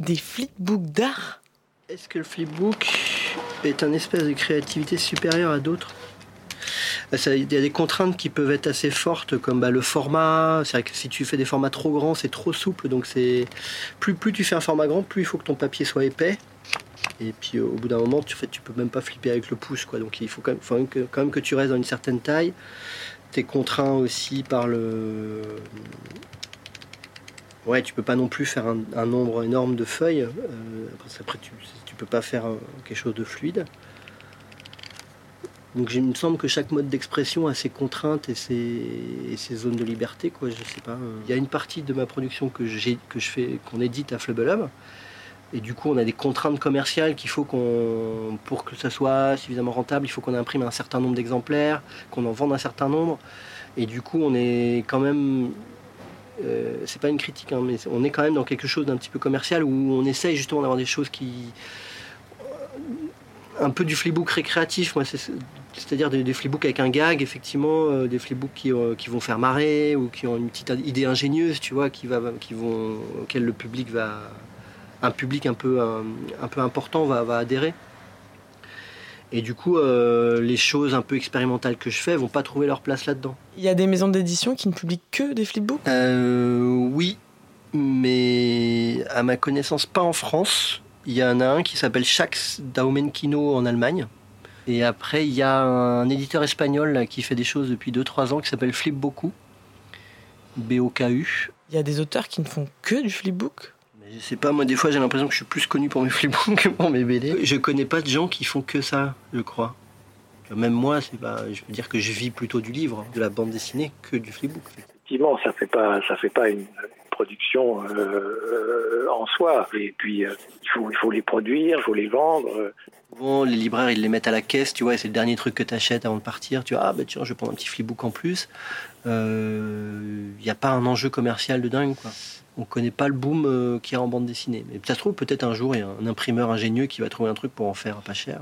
Des flipbooks d'art? Est-ce que le flipbook est un espèce de créativité supérieure à d'autres? Il y a des contraintes qui peuvent être assez fortes, comme bah, le format. C'est vrai que si tu fais des formats trop grands, c'est trop souple. Donc c'est plus, plus tu fais un format grand, plus il faut que ton papier soit épais. Et puis au bout d'un moment, tu, en fait, tu peux même pas flipper avec le pouce. Quoi. Donc il faut quand même, que, quand même que tu restes dans une certaine taille. Tu es contraint aussi par le. Ouais, tu peux pas non plus faire un, nombre énorme de feuilles. euh, qu'après, tu, tu peux pas faire euh, quelque chose de fluide. Donc il me semble que chaque mode d'expression a ses contraintes et ses, et ses zones de liberté. Quoi, je sais pas. euh. Il y a une partie de ma production que, je fais, qu'on édite à Flubble. Et du coup, on a des contraintes commerciales qu'il faut qu'on, pour que ça soit suffisamment rentable, il faut qu'on imprime un certain nombre d'exemplaires, qu'on en vende un certain nombre. Et du coup, on est quand même, euh, c'est pas une critique, hein, mais on est quand même dans quelque chose d'un petit peu commercial où on essaye justement d'avoir des choses qui, un peu du flipbook récréatif, moi, c'est- c'est-à-dire des, des flipbooks avec un gag, effectivement, euh, des flipbooks qui, euh, qui vont faire marrer ou qui ont une petite idée ingénieuse, tu vois, qui va, qui vont, auquel le public va, un public un peu, un, un peu important va, va adhérer. Et du coup, euh, les choses un peu expérimentales que je fais vont pas trouver leur place là-dedans. Il y a des maisons d'édition qui ne publient que des flipbooks? Euh, oui, mais à ma connaissance, pas en France. Il y en a un qui s'appelle Shax Daumenkino en Allemagne. Et après, il y a un éditeur espagnol là, qui fait des choses depuis 2-3 ans qui s'appelle Flipboku. B-O-K-U. Il y a des auteurs qui ne font que du flipbook? Mais je sais pas, moi, des fois, j'ai l'impression que je suis plus connu pour mes flipbooks que pour mes BD. Je connais pas de gens qui font que ça, je crois. Même moi, c'est pas, je veux dire que je vis plutôt du livre, de la bande dessinée, que du flipbook. Effectivement, ça fait pas, ça fait pas une production euh, euh, en soi. Et puis, euh, il faut, les produire, il faut les vendre. Souvent, les libraires, ils les mettent à la caisse, tu vois, et c'est le dernier truc que tu achètes avant de partir. Tu vois, ah bah tiens, je vais prendre un petit flipbook en plus. Il n'y a pas un enjeu commercial de dingue, quoi. On connaît pas le boom qu'il y a en bande dessinée. Mais ça se trouve, peut-être un jour, il y a un imprimeur ingénieux qui va trouver un truc pour en faire pas cher.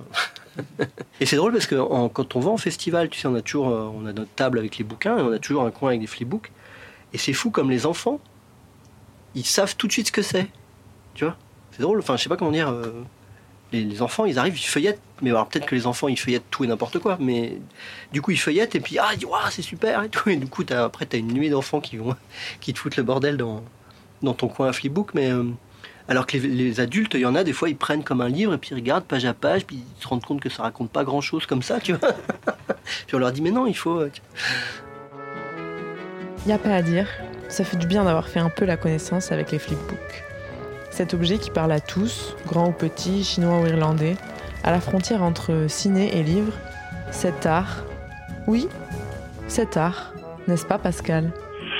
(laughs) et c'est drôle parce que quand on va en festival, tu sais, on a toujours on a notre table avec les bouquins et on a toujours un coin avec des flipbooks. Et c'est fou comme les enfants, ils savent tout de suite ce que c'est. Tu vois? C'est drôle, enfin, je sais pas comment dire. euh, les, enfants, ils arrivent, ils feuillettent. Mais alors peut-être que les enfants, ils feuillettent tout et n'importe quoi. Mais du coup, ils feuillettent et puis, ah, Ouah, c'est super et tout. Et du coup, après, tu as une nuée d'enfants qui, vont, (laughs) qui te foutent le bordel dans, dans ton coin à flipbook. Mais euh, alors que les, les adultes, il y en a, des fois, ils prennent comme un livre et puis ils regardent page à page, puis ils se rendent compte que ça raconte pas grand-chose comme ça, tu vois. (laughs) puis on leur dit, mais non, il faut. euh, Il n'y a pas à dire, ça fait du bien d'avoir fait un peu la connaissance avec les flipbooks. Cet objet qui parle à tous, grands ou petits, chinois ou irlandais, à la frontière entre ciné et livre, cet art. Oui, cet art, n'est-ce pas Pascal?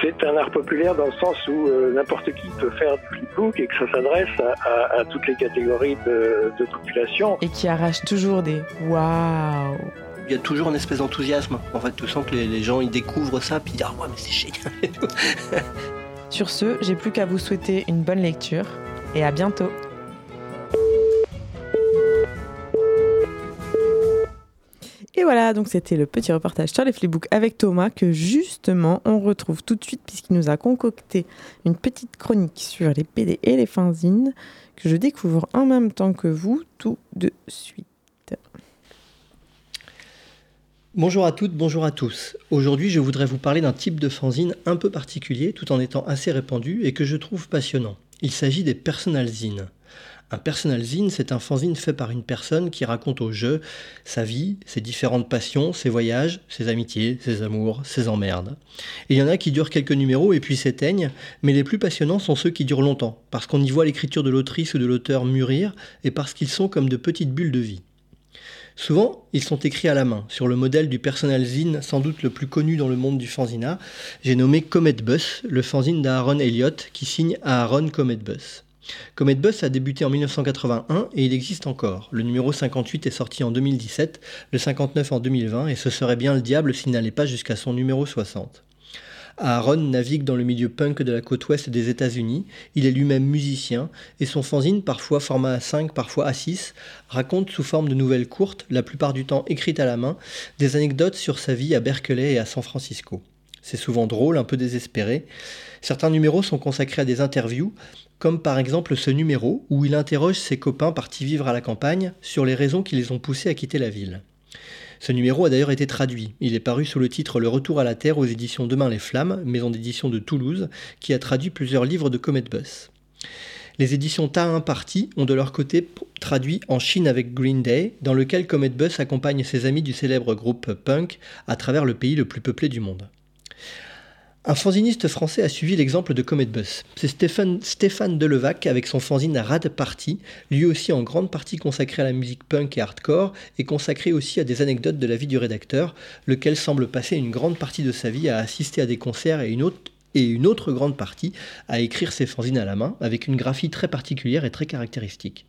C'est un art populaire dans le sens où euh, n'importe qui peut faire du flipbook et que ça s'adresse à, à- à toutes les catégories de, de population. Et qui arrache toujours des waouh Il y a toujours une espèce d'enthousiasme. En fait, tu sens que les, gens, ils découvrent ça, puis ils disent, ah ouais, mais c'est génial. (laughs) Sur ce, j'ai plus qu'à vous souhaiter une bonne lecture et à bientôt. Et voilà, donc c'était le petit reportage sur les flipbooks avec Thomas que justement on retrouve tout de suite puisqu'il nous a concocté une petite chronique sur les PD et les fanzines que je découvre en même temps que vous tout de suite. Bonjour à toutes, bonjour à tous. Aujourd'hui, je voudrais vous parler d'un type de fanzine un peu particulier tout en étant assez répandu et que je trouve passionnant. Il s'agit des personal zines. Un personal zine, c'est un fanzine fait par une personne qui raconte au jeu sa vie, ses différentes passions, ses voyages, ses amitiés, ses amours, ses emmerdes. Il y en a qui durent quelques numéros et puis s'éteignent, mais les plus passionnants sont ceux qui durent longtemps, parce qu'on y voit l'écriture de l'autrice ou de l'auteur mûrir et parce qu'ils sont comme de petites bulles de vie. Souvent, ils sont écrits à la main, sur le modèle du personal zine sans doute le plus connu dans le monde du fanzina. J'ai nommé Comet Bus, le fanzine d'Aaron Elliott, qui signe Aaron Comet Bus. Comet Bus a débuté en 1981 et il existe encore. Le numéro 58 est sorti en 2017, le 59 en 2020 et ce serait bien le diable s'il n'allait pas jusqu'à son numéro 60. Aaron navigue dans le milieu punk de la côte ouest des États-Unis. Il est lui-même musicien et son fanzine, parfois format A5, parfois A6, raconte sous forme de nouvelles courtes, la plupart du temps écrites à la main, des anecdotes sur sa vie à Berkeley et à San Francisco. C'est souvent drôle, un peu désespéré. Certains numéros sont consacrés à des interviews, comme par exemple ce numéro où il interroge ses copains partis vivre à la campagne sur les raisons qui les ont poussés à quitter la ville. Ce numéro a d'ailleurs été traduit. Il est paru sous le titre Le Retour à la Terre aux éditions Demain les Flammes, maison d'édition de Toulouse, qui a traduit plusieurs livres de Comet Bus. Les éditions Ta Party ont de leur côté traduit En Chine avec Green Day, dans lequel Comet Bus accompagne ses amis du célèbre groupe punk à travers le pays le plus peuplé du monde. Un fanziniste français a suivi l'exemple de Comet Bus. C'est Stéphane, Stéphane Delevac avec son fanzine Rad Party, lui aussi en grande partie consacré à la musique punk et hardcore, et consacré aussi à des anecdotes de la vie du rédacteur, lequel semble passer une grande partie de sa vie à assister à des concerts et une autre et une autre grande partie à écrire ses fanzines à la main, avec une graphie très particulière et très caractéristique.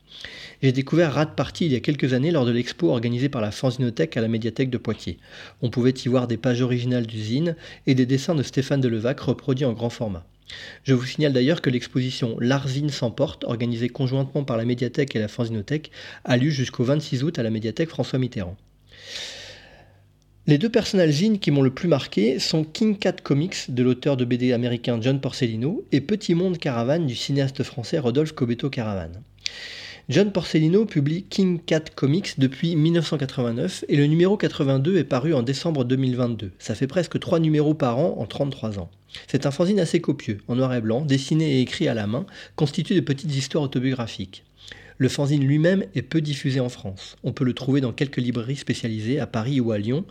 J'ai découvert Rat Party il y a quelques années lors de l'expo organisée par la Fanzinothèque à la médiathèque de Poitiers. On pouvait y voir des pages originales d'usine et des dessins de Stéphane Delevac reproduits en grand format. Je vous signale d'ailleurs que l'exposition L'Arzine s'emporte, organisée conjointement par la médiathèque et la Fanzinothèque, a lieu jusqu'au 26 août à la médiathèque François Mitterrand. Les deux personnages qui m'ont le plus marqué sont King Cat Comics de l'auteur de BD américain John Porcellino et Petit Monde Caravane du cinéaste français Rodolphe Cobeto Caravane. John Porcellino publie King Cat Comics depuis 1989 et le numéro 82 est paru en décembre 2022. Ça fait presque 3 numéros par an en 33 ans. C'est un fanzine assez copieux, en noir et blanc, dessiné et écrit à la main, constitué de petites histoires autobiographiques. Le fanzine lui-même est peu diffusé en France. On peut le trouver dans quelques librairies spécialisées à Paris ou à Lyon.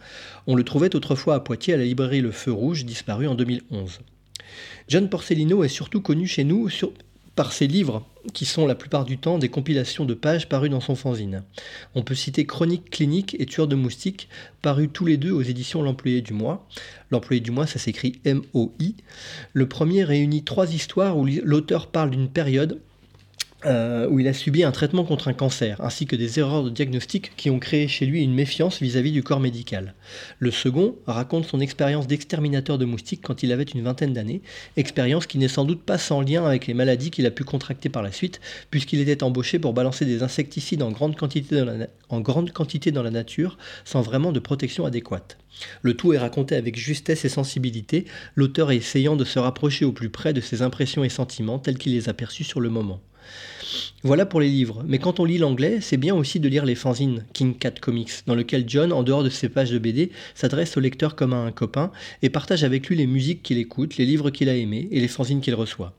On le trouvait autrefois à Poitiers à la librairie Le Feu Rouge, disparue en 2011. John Porcellino est surtout connu chez nous par ses livres, qui sont la plupart du temps des compilations de pages parues dans son fanzine. On peut citer Chronique clinique et Tueur de moustiques, parus tous les deux aux éditions L'Employé du mois. L'Employé du mois, ça s'écrit M-O-I. Le premier réunit trois histoires où l'auteur parle d'une période euh, où il a subi un traitement contre un cancer, ainsi que des erreurs de diagnostic qui ont créé chez lui une méfiance vis-à-vis du corps médical. Le second raconte son expérience d'exterminateur de moustiques quand il avait une vingtaine d'années, expérience qui n'est sans doute pas sans lien avec les maladies qu'il a pu contracter par la suite, puisqu'il était embauché pour balancer des insecticides en grande quantité dans la, en grande quantité dans la nature, sans vraiment de protection adéquate. Le tout est raconté avec justesse et sensibilité, l'auteur essayant de se rapprocher au plus près de ses impressions et sentiments tels qu'il les a perçus sur le moment. Voilà pour les livres, mais quand on lit l'anglais, c'est bien aussi de lire les fanzines King Cat Comics, dans lequel John, en dehors de ses pages de BD, s'adresse au lecteur comme à un copain et partage avec lui les musiques qu'il écoute, les livres qu'il a aimés et les fanzines qu'il reçoit.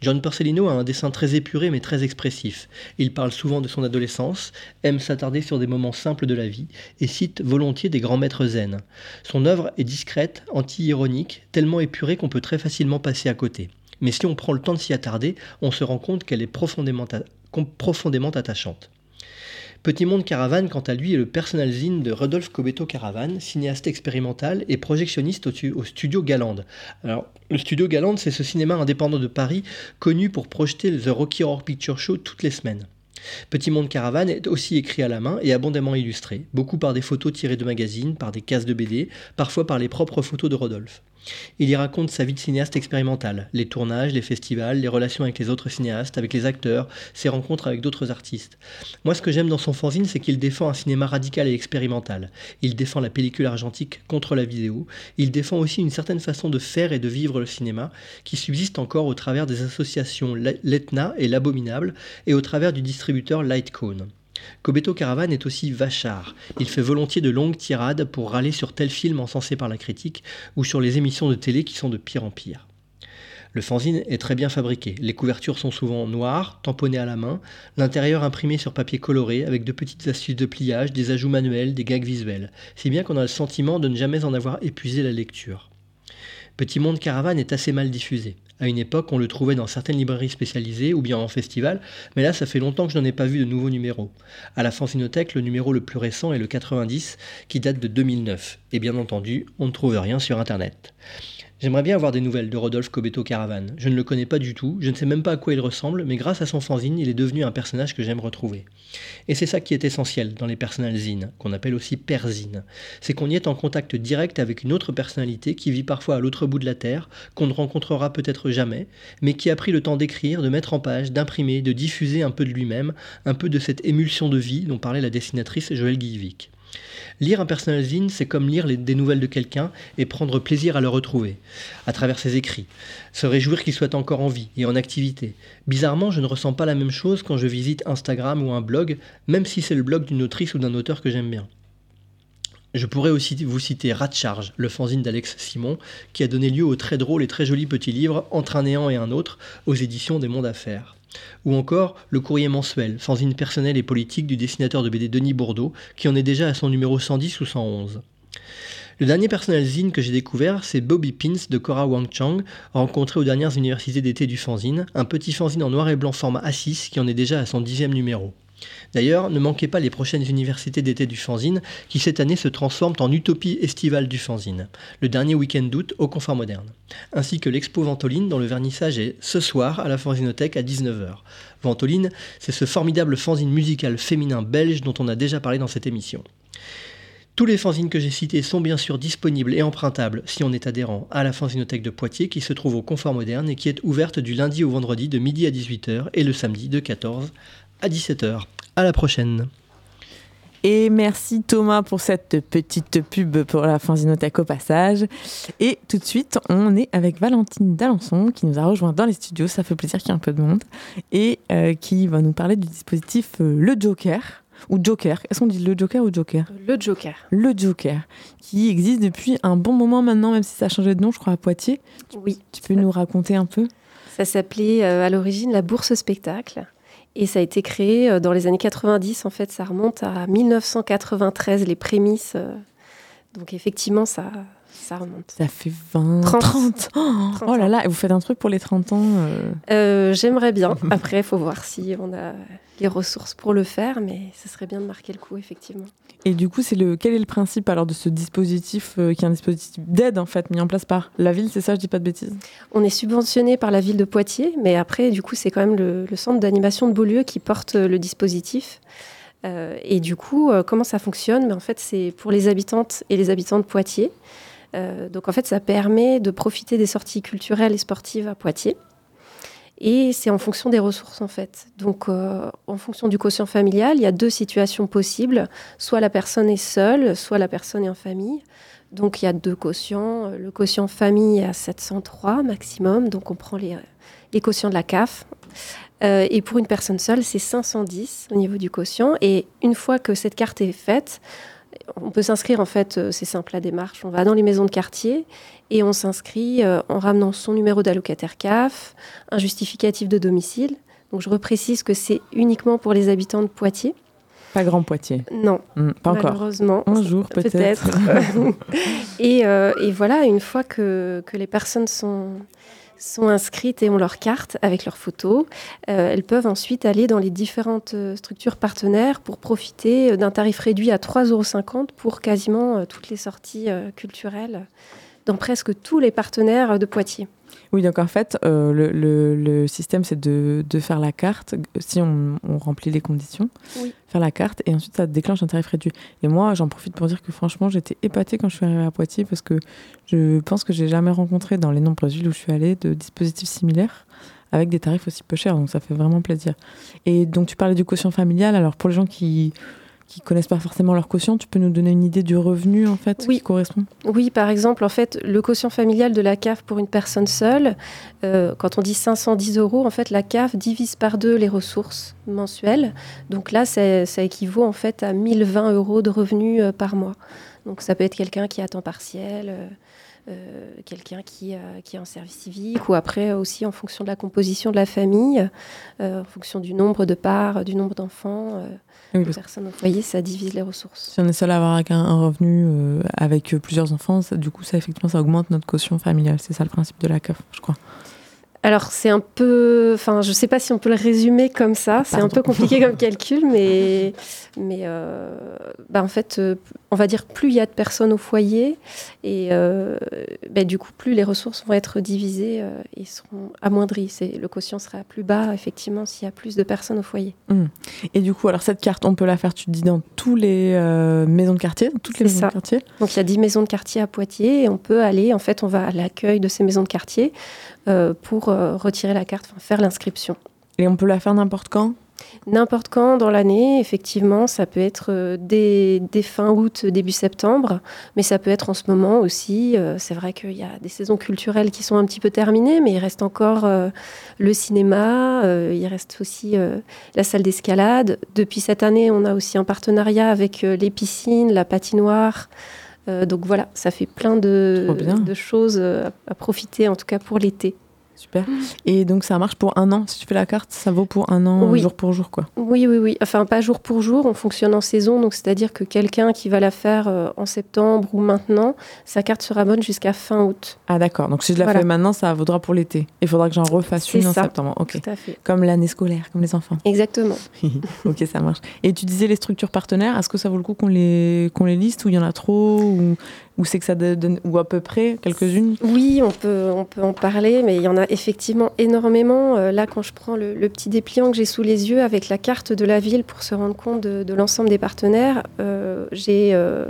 John Porcellino a un dessin très épuré mais très expressif. Il parle souvent de son adolescence, aime s'attarder sur des moments simples de la vie et cite volontiers des grands maîtres zen. Son œuvre est discrète, anti-ironique, tellement épurée qu'on peut très facilement passer à côté mais si on prend le temps de s'y attarder, on se rend compte qu'elle est profondément, attachante. Petit Monde Caravane, quant à lui, est le personal zine de Rodolphe Cobeto Caravane, cinéaste expérimental et projectionniste au, studio Galande. Alors, le studio Galande, c'est ce cinéma indépendant de Paris connu pour projeter The Rocky Horror Picture Show toutes les semaines. Petit Monde Caravane est aussi écrit à la main et abondamment illustré, beaucoup par des photos tirées de magazines, par des cases de BD, parfois par les propres photos de Rodolphe. Il y raconte sa vie de cinéaste expérimental, les tournages, les festivals, les relations avec les autres cinéastes, avec les acteurs, ses rencontres avec d'autres artistes. Moi, ce que j'aime dans son fanzine, c'est qu'il défend un cinéma radical et expérimental. Il défend la pellicule argentique contre la vidéo. Il défend aussi une certaine façon de faire et de vivre le cinéma, qui subsiste encore au travers des associations L'Etna et L'Abominable, et au travers du distributeur Lightcone. Cobeto Caravan est aussi vachard. Il fait volontiers de longues tirades pour râler sur tel film encensé par la critique ou sur les émissions de télé qui sont de pire en pire. Le fanzine est très bien fabriqué. Les couvertures sont souvent noires, tamponnées à la main, l'intérieur imprimé sur papier coloré avec de petites astuces de pliage, des ajouts manuels, des gags visuels, si bien qu'on a le sentiment de ne jamais en avoir épuisé la lecture. Petit Monde Caravane est assez mal diffusé. À une époque, on le trouvait dans certaines librairies spécialisées ou bien en festival, mais là, ça fait longtemps que je n'en ai pas vu de nouveaux numéros. À la Fanzinothèque, le numéro le plus récent est le 90, qui date de 2009. Et bien entendu, on ne trouve rien sur Internet. J'aimerais bien avoir des nouvelles de Rodolphe Cobeto Caravane. Je ne le connais pas du tout, je ne sais même pas à quoi il ressemble, mais grâce à son fanzine, il est devenu un personnage que j'aime retrouver. Et c'est ça qui est essentiel dans les personnalizines, qu'on appelle aussi persines. C'est qu'on y est en contact direct avec une autre personnalité qui vit parfois à l'autre bout de la Terre, qu'on ne rencontrera peut-être jamais, mais qui a pris le temps d'écrire, de mettre en page, d'imprimer, de diffuser un peu de lui-même, un peu de cette émulsion de vie dont parlait la dessinatrice Joëlle Guilvic. Lire un personnel c'est comme lire des nouvelles de quelqu'un et prendre plaisir à le retrouver, à travers ses écrits. Se réjouir qu'il soit encore en vie et en activité. Bizarrement, je ne ressens pas la même chose quand je visite Instagram ou un blog, même si c'est le blog d'une autrice ou d'un auteur que j'aime bien. Je pourrais aussi vous citer Ratcharge, le fanzine d'Alex Simon, qui a donné lieu au très drôle et très joli petit livre Entre un néant et un autre aux éditions des Mondes Affaires. Ou encore Le Courrier mensuel, fanzine personnel et politique du dessinateur de BD Denis Bourdeau, qui en est déjà à son numéro 110 ou 111. Le dernier personnel zine que j'ai découvert, c'est Bobby Pins de Cora Wang Chang, rencontré aux dernières universités d'été du fanzine, un petit fanzine en noir et blanc format A6 qui en est déjà à son dixième numéro. D'ailleurs, ne manquez pas les prochaines universités d'été du fanzine qui cette année se transforment en utopie estivale du fanzine, le dernier week-end d'août au Confort Moderne, ainsi que l'expo Ventoline dont le vernissage est ce soir à la Fanzinothèque à 19h. Ventoline, c'est ce formidable fanzine musical féminin belge dont on a déjà parlé dans cette émission. Tous les fanzines que j'ai cités sont bien sûr disponibles et empruntables si on est adhérent à la fanzinothèque de Poitiers qui se trouve au Confort Moderne et qui est ouverte du lundi au vendredi de midi à 18h et le samedi de 14 à 17h. À la prochaine. Et merci Thomas pour cette petite pub pour la fanzinothèque au passage. Et tout de suite, on est avec Valentine Dalençon qui nous a rejoint dans les studios. Ça fait plaisir qu'il y ait un peu de monde. Et euh, qui va nous parler du dispositif euh, Le Joker. Ou Joker. Est-ce qu'on dit le Joker ou Joker? Le Joker. Le Joker. Qui existe depuis un bon moment maintenant, même si ça a changé de nom, je crois, à Poitiers. Oui. Tu peux nous raconter un peu? Ça s'appelait euh, à l'origine la Bourse Spectacle. Et ça a été créé euh, dans les années 90, en fait, ça remonte à 1993, les prémices. Euh. Donc effectivement, ça, ça remonte. Ça fait 20, 30. Oh, là là, et vous faites un truc pour les 30 ans euh J'aimerais bien. (laughs) Après, il faut voir si on a les ressources pour le faire, mais ce serait bien de marquer le coup, effectivement. Et du coup, c'est le quel est le principe alors de ce dispositif qui est un dispositif d'aide en fait mis en place par la ville, c'est ça, je dis pas de bêtises? On est subventionné par la ville de Poitiers, mais après, du coup, c'est quand même le, centre d'animation de Beaulieu qui porte le dispositif. Euh, et du coup, euh, comment ça fonctionne? Mais en fait, c'est pour les habitantes et les habitants de Poitiers. Euh, donc en fait, ça permet de profiter des sorties culturelles et sportives à Poitiers. Et c'est en fonction des ressources en fait. Donc euh, en fonction du quotient familial, il y a deux situations possibles. Soit la personne est seule, soit la personne est en famille. Donc il y a deux quotients. Le quotient famille est à 703 maximum, donc on prend les, les quotients de la CAF. Euh, et pour une personne seule, c'est 510 au niveau du quotient. Et une fois que cette carte est faite, on peut s'inscrire en fait, euh, c'est simple la démarche. On va dans les maisons de quartier et on s'inscrit euh, en ramenant son numéro d'allocataire CAF, un justificatif de domicile. Donc je reprécise que c'est uniquement pour les habitants de Poitiers. Pas Grand Poitiers. Non, hmm, pas encore. Malheureusement. Un jour (laughs) peut-être. (laughs) et, euh, et, voilà, une fois que, que les personnes sont, sont inscrites et ont leur carte avec leurs photos. Euh, elles peuvent ensuite aller dans les différentes euh, structures partenaires pour profiter euh, d'un tarif réduit à 3,50 euros pour quasiment toutes les sorties culturelles dans presque tous les partenaires de Poitiers. Oui, donc en fait, euh, le, système, c'est de, faire la carte, si on, remplit les conditions, faire la carte, et ensuite ça déclenche un tarif réduit. Et moi, j'en profite pour dire que franchement, j'étais épatée quand je suis arrivée à Poitiers, parce que je pense que j'ai jamais rencontré dans les nombreuses villes où je suis allée de dispositifs similaires avec des tarifs aussi peu chers, donc ça fait vraiment plaisir. Et donc tu parlais du quotient familial, alors pour les gens qui qui connaissent pas forcément leur quotient, tu peux nous donner une idée du revenu en fait oui. qui correspond? Oui, par exemple, en fait, le quotient familial de la CAF pour une personne seule, euh, quand on dit 510 euros, en fait, la CAF divise par deux les ressources mensuelles. Donc là, ça, équivaut en fait à 1020 euros de revenus euh, par mois. Donc ça peut être quelqu'un qui a temps partiel. Euh, euh, quelqu'un qui, qui, est en service civique, ou après aussi en fonction de la composition de la famille, en fonction du nombre de parts, du nombre d'enfants, oui, personnes au foyer, ça divise les ressources. Si on est seul à avoir un, revenu euh, avec plusieurs enfants, du coup, ça effectivement, ça augmente notre caution familiale. C'est ça le principe de la CAF, je crois. Alors c'est un peu, enfin je sais pas si on peut le résumer comme ça, c'est un peu compliqué comme (laughs) calcul, mais, mais euh, bah, en fait, euh, on va dire plus il y a de personnes au foyer, et euh, bah, du coup plus les ressources vont être divisées et seront amoindries. C'est, le quotient sera plus bas effectivement s'il y a plus de personnes au foyer. Hum. Et du coup, alors cette carte, on peut la faire, tu te dis, dans tous les maisons de quartier, dans toutes les maisons ça. de quartier? Donc il y a 10 maisons de quartier à Poitiers et on peut aller, en fait, on va à l'accueil de ces maisons de quartier pour euh, retirer la carte, faire l'inscription. Et on peut la faire n'importe quand? N'importe quand dans l'année, effectivement, ça peut être euh, dès, dès fin août, début septembre, mais ça peut être en ce moment aussi. Euh, c'est vrai qu'il y a des saisons culturelles qui sont un petit peu terminées, mais il reste encore euh, le cinéma, euh, il reste aussi euh, la salle d'escalade. Depuis cette année, on a aussi un partenariat avec euh, les piscines, la patinoire. Euh, donc voilà, ça fait plein de, choses euh, à, à profiter, en tout cas pour l'été. Super. Et donc ça marche pour un an. Si tu fais la carte, ça vaut pour un an, Oui. jour pour jour, quoi. Oui, oui, oui. Enfin, pas jour pour jour, on fonctionne en saison. Donc, c'est-à-dire que quelqu'un qui va la faire euh, en septembre ou maintenant, sa carte sera bonne jusqu'à fin août. Ah d'accord. Donc si je la Voilà. fais maintenant, ça vaudra pour l'été. Il faudra que j'en refasse une en septembre. Ok. Tout à fait. Comme l'année scolaire, comme les enfants. Exactement. (laughs) ok, ça marche. Et tu disais les structures partenaires, est-ce que ça vaut le coup qu'on les, qu'on les liste ou il y en a trop ou, ou c'est que ça donne ou à peu près quelques-unes Oui, on peut, on peut en parler, mais il y en a effectivement énormément. Euh, là, quand je prends le, le petit dépliant que j'ai sous les yeux avec la carte de la ville pour se rendre compte de, de l'ensemble des partenaires, euh, j'ai, euh,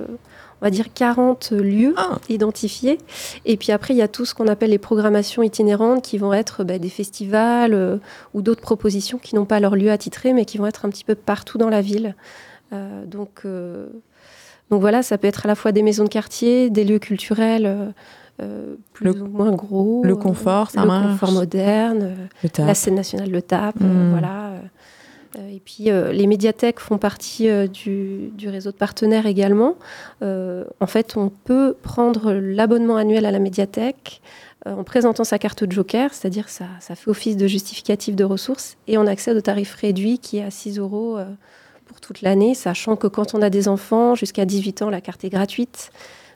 on va dire, 40 lieux Ah. identifiés. Et puis après, il y a tout ce qu'on appelle les programmations itinérantes qui vont être bah, des festivals euh, ou d'autres propositions qui n'ont pas leur lieu attitré, mais qui vont être un petit peu partout dans la ville. Euh, donc, euh, donc voilà, ça peut être à la fois des maisons de quartier, des lieux culturels. euh, euh, plus Le- ou moins gros. le confort, ça le marche. confort moderne, la scène nationale le tape, euh, Mm. voilà. et puis euh, les médiathèques font partie euh, du, du réseau de partenaires également. Euh, en fait, on peut prendre l'abonnement annuel à la médiathèque en présentant sa carte Joker, c'est-à-dire ça, ça fait office de justificatif de ressources et on accède au tarif réduit qui est à 6 euros pour toute l'année, sachant que quand on a des enfants jusqu'à 18 ans, la carte est gratuite.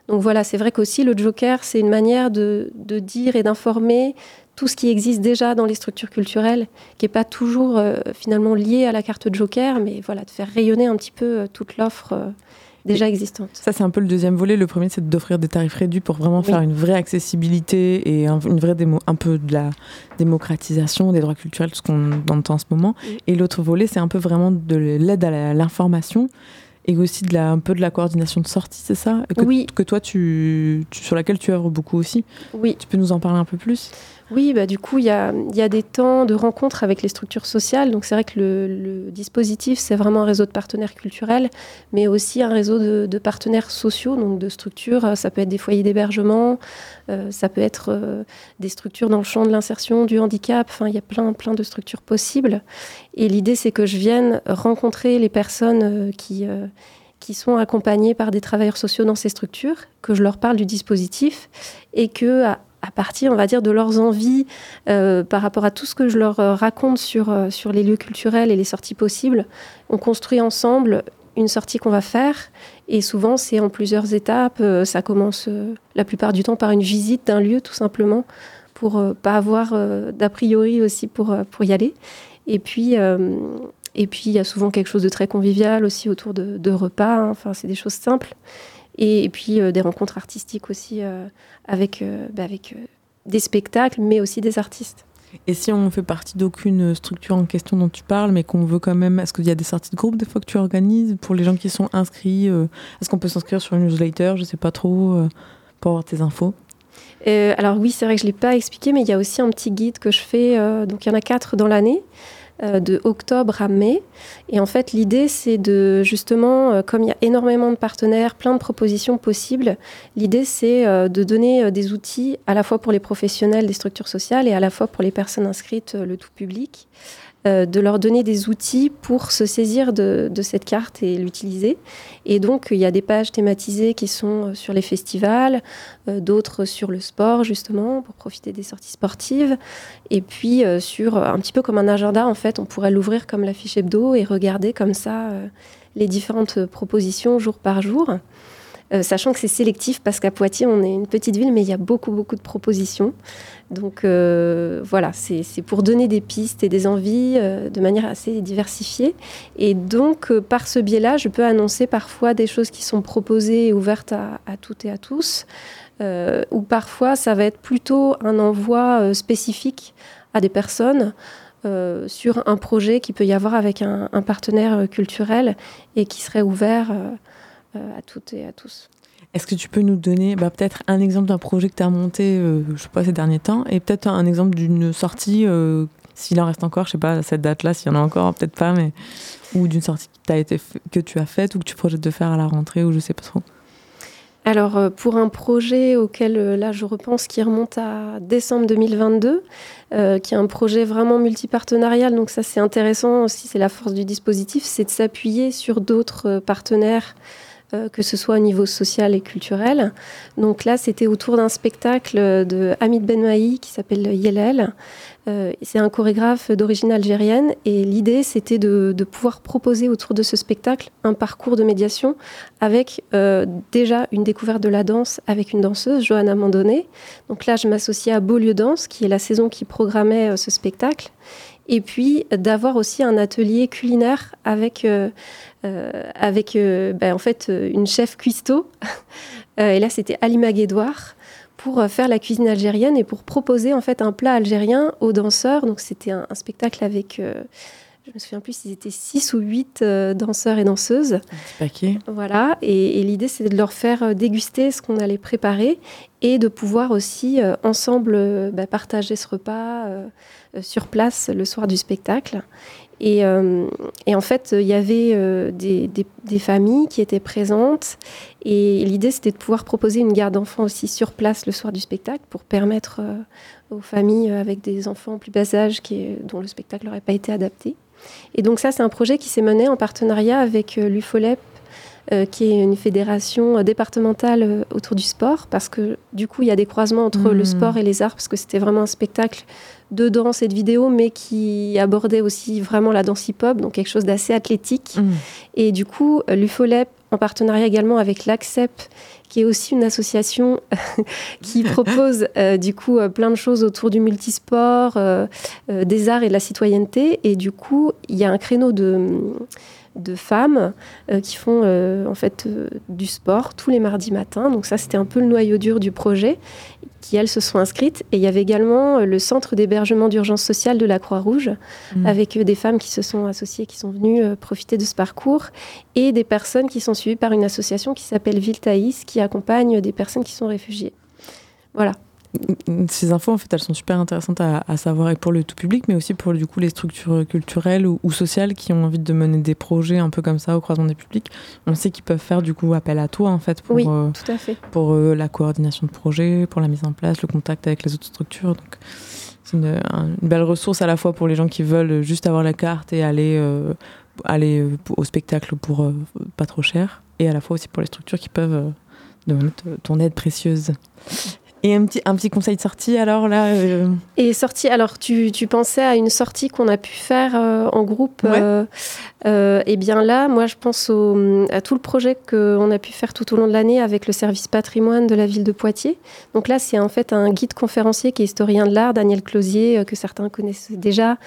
Donc voilà, c'est vrai qu'aussi le Joker, c'est une manière de, dire et d'informer tout ce qui existe déjà dans les structures culturelles, qui n'est pas toujours euh, finalement lié à la carte Joker, mais voilà, de faire rayonner un petit peu euh, toute l'offre euh, déjà existante. Ça, c'est un peu le deuxième volet. Le premier, c'est d'offrir des tarifs réduits pour vraiment Oui. faire une vraie accessibilité et un, une vraie démo, un peu de la démocratisation des droits culturels, tout ce qu'on entend en ce moment. Oui. Et l'autre volet, c'est un peu vraiment de l'aide à la- l'information et aussi de la, un peu de la coordination de sortie, c'est ça? Que, Oui. que toi, tu, tu- sur laquelle tu œuvres beaucoup aussi? Oui, Tu peux nous en parler un peu plus? Oui, bah, du coup, il y a, des temps de rencontre avec les structures sociales. Donc, c'est vrai que le, dispositif, c'est vraiment un réseau de partenaires culturels, mais aussi un réseau de, partenaires sociaux, donc de structures. Ça peut être des foyers d'hébergement, euh, ça peut être euh, des structures dans le champ de l'insertion, du handicap. Enfin, il y a plein, plein de structures possibles. Et l'idée, c'est que je vienne rencontrer les personnes euh, qui. qui sont accompagnées par des travailleurs sociaux dans ces structures, que je leur parle du dispositif et que à partir, on va dire, de leurs envies euh, par rapport à tout ce que je leur euh, raconte sur, euh, sur les lieux culturels et les sorties possibles, on construit ensemble une sortie qu'on va faire. Et souvent, c'est en plusieurs étapes. Ça commence la plupart du temps par une visite d'un lieu, tout simplement, pour pas avoir d'a priori aussi pour, pour y aller. Et puis, il y a souvent quelque chose de très convivial aussi autour de, de repas. hein. Enfin, c'est des choses simples. Et, et puis, euh, des rencontres artistiques aussi euh, avec, euh, bah, avec des spectacles, mais aussi des artistes. Et si on fait partie d'aucune structure en question dont tu parles, mais qu'on veut quand même, est-ce qu'il y a des sorties de groupe des fois que tu organises pour les gens qui sont inscrits euh, Est-ce qu'on peut s'inscrire sur une newsletter Je sais pas trop euh, pour avoir tes infos? Euh, alors oui, c'est vrai que je ne l'ai pas expliqué, mais il y a aussi un petit guide que je fais. donc il y en a quatre dans l'année, euh, de octobre à mai. Et en fait, l'idée, c'est de justement, euh, comme il y a énormément de partenaires, plein de propositions possibles, l'idée, c'est euh, de donner euh, des outils à la fois pour les professionnels des structures sociales et à la fois pour les personnes inscrites, euh, le tout public. Euh, de leur donner des outils pour se saisir de, de cette carte et l'utiliser. Et donc, il y a des pages thématisées qui sont euh, sur les festivals, euh, d'autres sur le sport, justement, pour profiter des sorties sportives. Et puis, sur un petit peu comme un agenda, en fait, on pourrait l'ouvrir comme la fiche hebdo et regarder comme ça les différentes propositions jour par jour. Euh, sachant que c'est sélectif parce qu'à Poitiers, on est une petite ville, mais il y a beaucoup, beaucoup de propositions. Donc euh, voilà, c'est pour donner des pistes et des envies euh, de manière assez diversifiée. Et donc, par ce biais-là, je peux annoncer parfois des choses qui sont proposées et ouvertes à, toutes et à tous, ou parfois ça va être plutôt un envoi spécifique à des personnes. sur un projet qui peut y avoir avec un partenaire culturel et qui serait ouvert à toutes et à tous. Est-ce que tu peux nous donner bah, peut-être un exemple d'un projet que tu as monté, euh, je sais pas, ces derniers temps, et peut-être un exemple d'une sortie, euh, s'il en reste encore, je sais pas, cette date-là, s'il y en a encore, peut-être pas, mais ou d'une sortie qui as été que tu as faite ou que tu projettes de faire à la rentrée, ou je sais pas trop. Alors, euh, pour un projet auquel là je repense qui remonte à décembre 2022, qui est un projet vraiment multipartenarial, donc ça c'est intéressant aussi, c'est la force du dispositif, c'est de s'appuyer sur d'autres partenaires euh, que ce soit au niveau social et culturel. Donc là, c'était autour d'un spectacle de Hamid Benmaï qui s'appelle Yelel. Euh, c'est un chorégraphe d'origine algérienne et l'idée c'était de, pouvoir proposer autour de ce spectacle un parcours de médiation avec euh, déjà une découverte de la danse avec une danseuse, Johanna Mandonnet. Donc là je m'associais à Beaulieu Danse qui est la saison qui programmait ce spectacle et puis d'avoir aussi un atelier culinaire avec, euh, euh, avec euh, ben, en fait, une chef cuistot. (laughs) et là, c'était Alima Guédouard pour faire la cuisine algérienne et pour proposer en fait un plat algérien aux danseurs. Donc c'était un, spectacle avec je me souviens plus s'ils étaient six ou huit danseurs et danseuses. paquet. Voilà, et, l'idée c'était de leur faire déguster ce qu'on allait préparer et de pouvoir aussi ensemble ben, partager ce repas, sur place le soir du spectacle. Et, euh, en fait, il y avait euh, des, familles qui étaient présentes. Et l'idée, c'était de pouvoir proposer une garde d'enfants aussi sur place le soir du spectacle pour permettre aux familles avec des enfants plus bas âge qui, dont le spectacle n'aurait pas été adapté. Et donc ça, c'est un projet qui s'est mené en partenariat avec l'UFOLEP, qui est une fédération départementale autour du sport, parce que du coup, il y a des croisements entre le mmh. sport et les arts, parce que c'était vraiment un spectacle de danse et de vidéo, mais qui abordait aussi vraiment la danse hip-hop, donc quelque chose d'assez athlétique. Mm. Et du coup, l'UFOLEP, en partenariat également avec l'ACCEP, qui est aussi une association (laughs) qui (laughs) propose euh, du coup euh, plein de choses autour du multisport, euh, des arts et de la citoyenneté. Et du coup, il y a un créneau de de femmes qui font en fait du sport tous les mardis matins. Donc ça, c'était un peu le noyau dur du projet qui, elles, se sont inscrites. Et il y avait également euh, le centre d'hébergement d'urgence sociale de la Croix-Rouge, mmh. avec euh, des femmes qui se sont associées, qui sont venues euh, profiter de ce parcours, et des personnes qui sont suivies par une association qui s'appelle Ville qui accompagne des personnes qui sont réfugiées. Voilà. Ces infos, en fait, elles sont super intéressantes à, savoir et pour le tout public, mais aussi pour du coup les structures culturelles ou, sociales qui ont envie de mener des projets un peu comme ça au croisement des publics. On sait qu'ils peuvent faire du coup appel à toi en fait pour, euh, tout à fait. pour euh, la coordination de projets, pour la mise en place, le contact avec les autres structures. Donc c'est une, belle ressource à la fois pour les gens qui veulent juste avoir la carte et aller euh, aller au spectacle pour pas trop cher, et à la fois aussi pour les structures qui peuvent demander ton aide précieuse. Et un petit, un petit conseil de sortie alors là euh, Et sortie, alors tu, tu, pensais à une sortie qu'on a pu faire euh, en groupe. et euh, eh bien là, moi je pense au, à tout le projet qu'on a pu faire tout au long de l'année avec le service patrimoine de la ville de Poitiers. Donc là, c'est en fait un guide conférencier qui est historien de l'art, Daniel Closier, que certains connaissent déjà,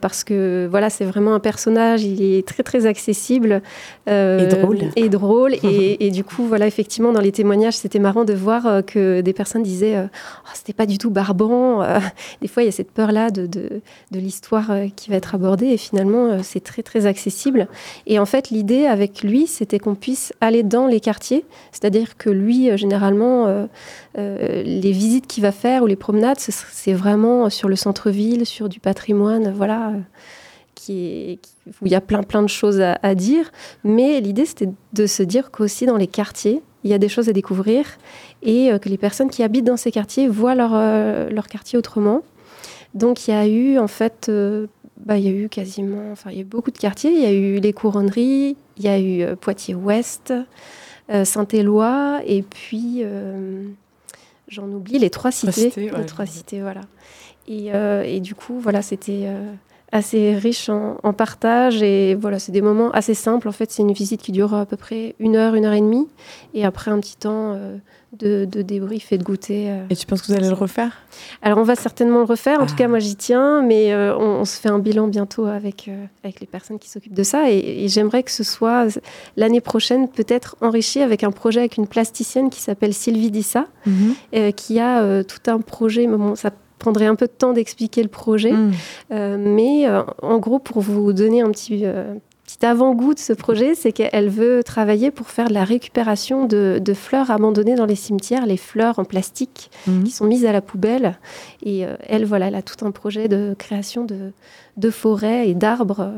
parce que voilà, c'est vraiment un personnage, il est très très accessible. et drôle. Et drôle. et, et, du coup, voilà, effectivement, dans les témoignages, c'était marrant de voir que des personnes euh, oh, c'était pas du tout barbant. Euh, des fois, il y a cette peur-là de, de, l'histoire euh, qui va être abordée et finalement, c'est très très accessible. Et en fait, l'idée avec lui, c'était qu'on puisse aller dans les quartiers, c'est-à-dire que lui, généralement, les visites qu'il va faire ou les promenades, c'est vraiment sur le centre-ville, sur du patrimoine, voilà. Qui est, où il y a plein plein de choses à, à dire, mais l'idée c'était de se dire qu'aussi dans les quartiers, il y a des choses à découvrir et euh, que les personnes qui habitent dans ces quartiers voient leur, euh, leur quartier autrement. Donc il y a eu en fait, euh, bah, il y a eu quasiment, enfin il y a eu beaucoup de quartiers. Il y a eu les Couronneries, il y a eu Poitiers-Ouest, Saint-Éloi et puis j'en oublie les trois cités. les trois cités, voilà. Et, et, du coup, voilà, c'était assez riche en, en partage et voilà, c'est des moments assez simples. En fait, c'est une visite qui dure à peu près une heure, une heure et demie, et après un petit temps euh, de, de débrief et de goûter. euh. Et tu penses que vous allez le refaire? Alors, on va certainement le refaire. En Ah. tout cas, moi, j'y tiens, mais euh, on, on se fait un bilan bientôt avec, avec les personnes qui s'occupent de ça. Et, et j'aimerais que ce soit l'année prochaine peut-être enrichi avec un projet avec une plasticienne qui s'appelle Sylvie Dissa, euh, qui a tout un projet. mais bon, ça prendrait un peu de temps d'expliquer le projet, Mm. euh, mais euh, en gros, pour vous donner un petit, euh, petit avant-goût de ce projet, c'est qu'elle veut travailler pour faire de la récupération de, de fleurs abandonnées dans les cimetières, les fleurs en plastique Mhm. qui sont mises à la poubelle. Et elle, voilà, elle a tout un projet de création de, de forêts et d'arbres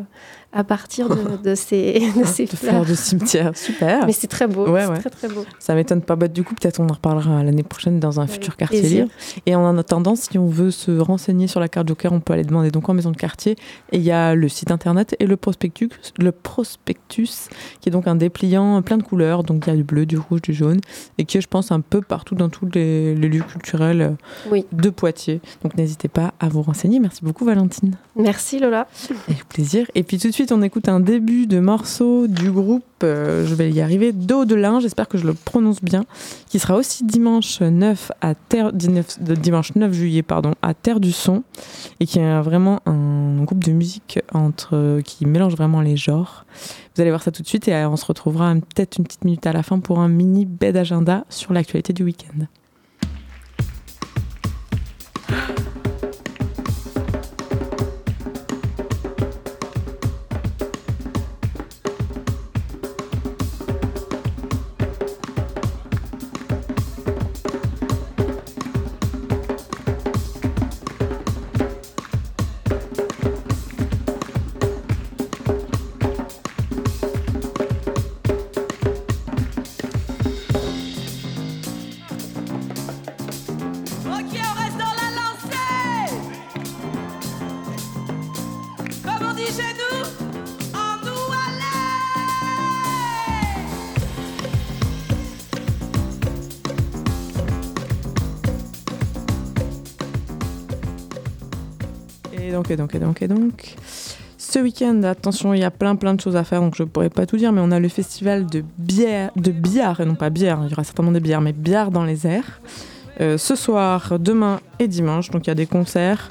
à partir de, de ces, de (laughs) ces De fleurs. de cimetière, super. Mais c'est très beau, Ouais, ouais. très très beau. Ça m'étonne pas. Bah, du coup, peut-être on en reparlera l'année prochaine dans un Avec futur quartier plaisir. libre. Et en attendant, si on veut se renseigner sur la carte Joker, on peut aller demander donc en maison de quartier. Et il y a le site internet et le prospectus, le prospectus, qui est donc un dépliant plein de couleurs. Donc il y a du bleu, du rouge, du jaune, et qui est, je pense, un peu partout dans tous les, les lieux culturels euh, Oui. de Poitiers. Donc n'hésitez pas à vous renseigner. Merci beaucoup, Valentine. Merci Lola. Avec plaisir. Et puis tout de suite, on écoute un début de morceau du groupe, euh, je vais y arriver, Do de j'espère que je le prononce bien, qui sera aussi dimanche 9, à Terre, 19 de- dimanche 9 juillet pardon, à Terre du Son, et qui est vraiment un groupe de musique entre, qui mélange vraiment les genres. Vous allez voir ça tout de suite et euh, on se retrouvera peut-être une petite minute à la fin pour un mini bed agenda sur l'actualité du week-end. Donc, donc, et donc, et donc. Ce week-end, attention, il y a plein plein de choses à faire, donc je ne pourrais pas tout dire, mais on a le festival de bière, de bière, et non pas bière, il y aura certainement des bières, mais bière dans les airs. Euh, ce soir, demain et dimanche, donc il y a des concerts.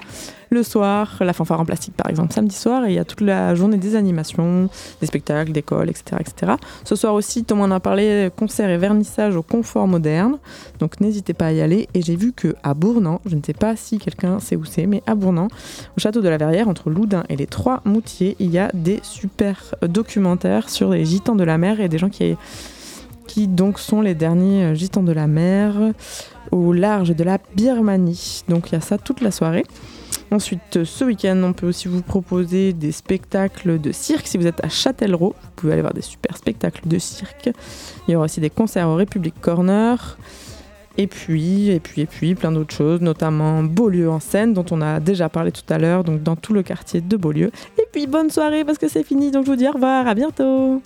Le soir, la fanfare en plastique par exemple, samedi soir, et il y a toute la journée des animations, des spectacles, d'écoles, etc., etc. Ce soir aussi, Thomas en a parlé, concert et vernissage au confort moderne, donc n'hésitez pas à y aller. Et j'ai vu que à Bournan, je ne sais pas si quelqu'un sait où c'est, mais à Bournan, au château de la Verrière, entre Loudun et les Trois Moutiers, il y a des super documentaires sur les gitans de la mer et des gens qui, qui donc sont les derniers gitans de la mer au large de la Birmanie. Donc il y a ça toute la soirée. Ensuite, ce week-end, on peut aussi vous proposer des spectacles de cirque. Si vous êtes à Châtellerault, vous pouvez aller voir des super spectacles de cirque. Il y aura aussi des concerts au République Corner. Et puis, et puis, et puis, plein d'autres choses, notamment Beaulieu en scène, dont on a déjà parlé tout à l'heure, donc dans tout le quartier de Beaulieu. Et puis, bonne soirée parce que c'est fini, donc je vous dis au revoir, à bientôt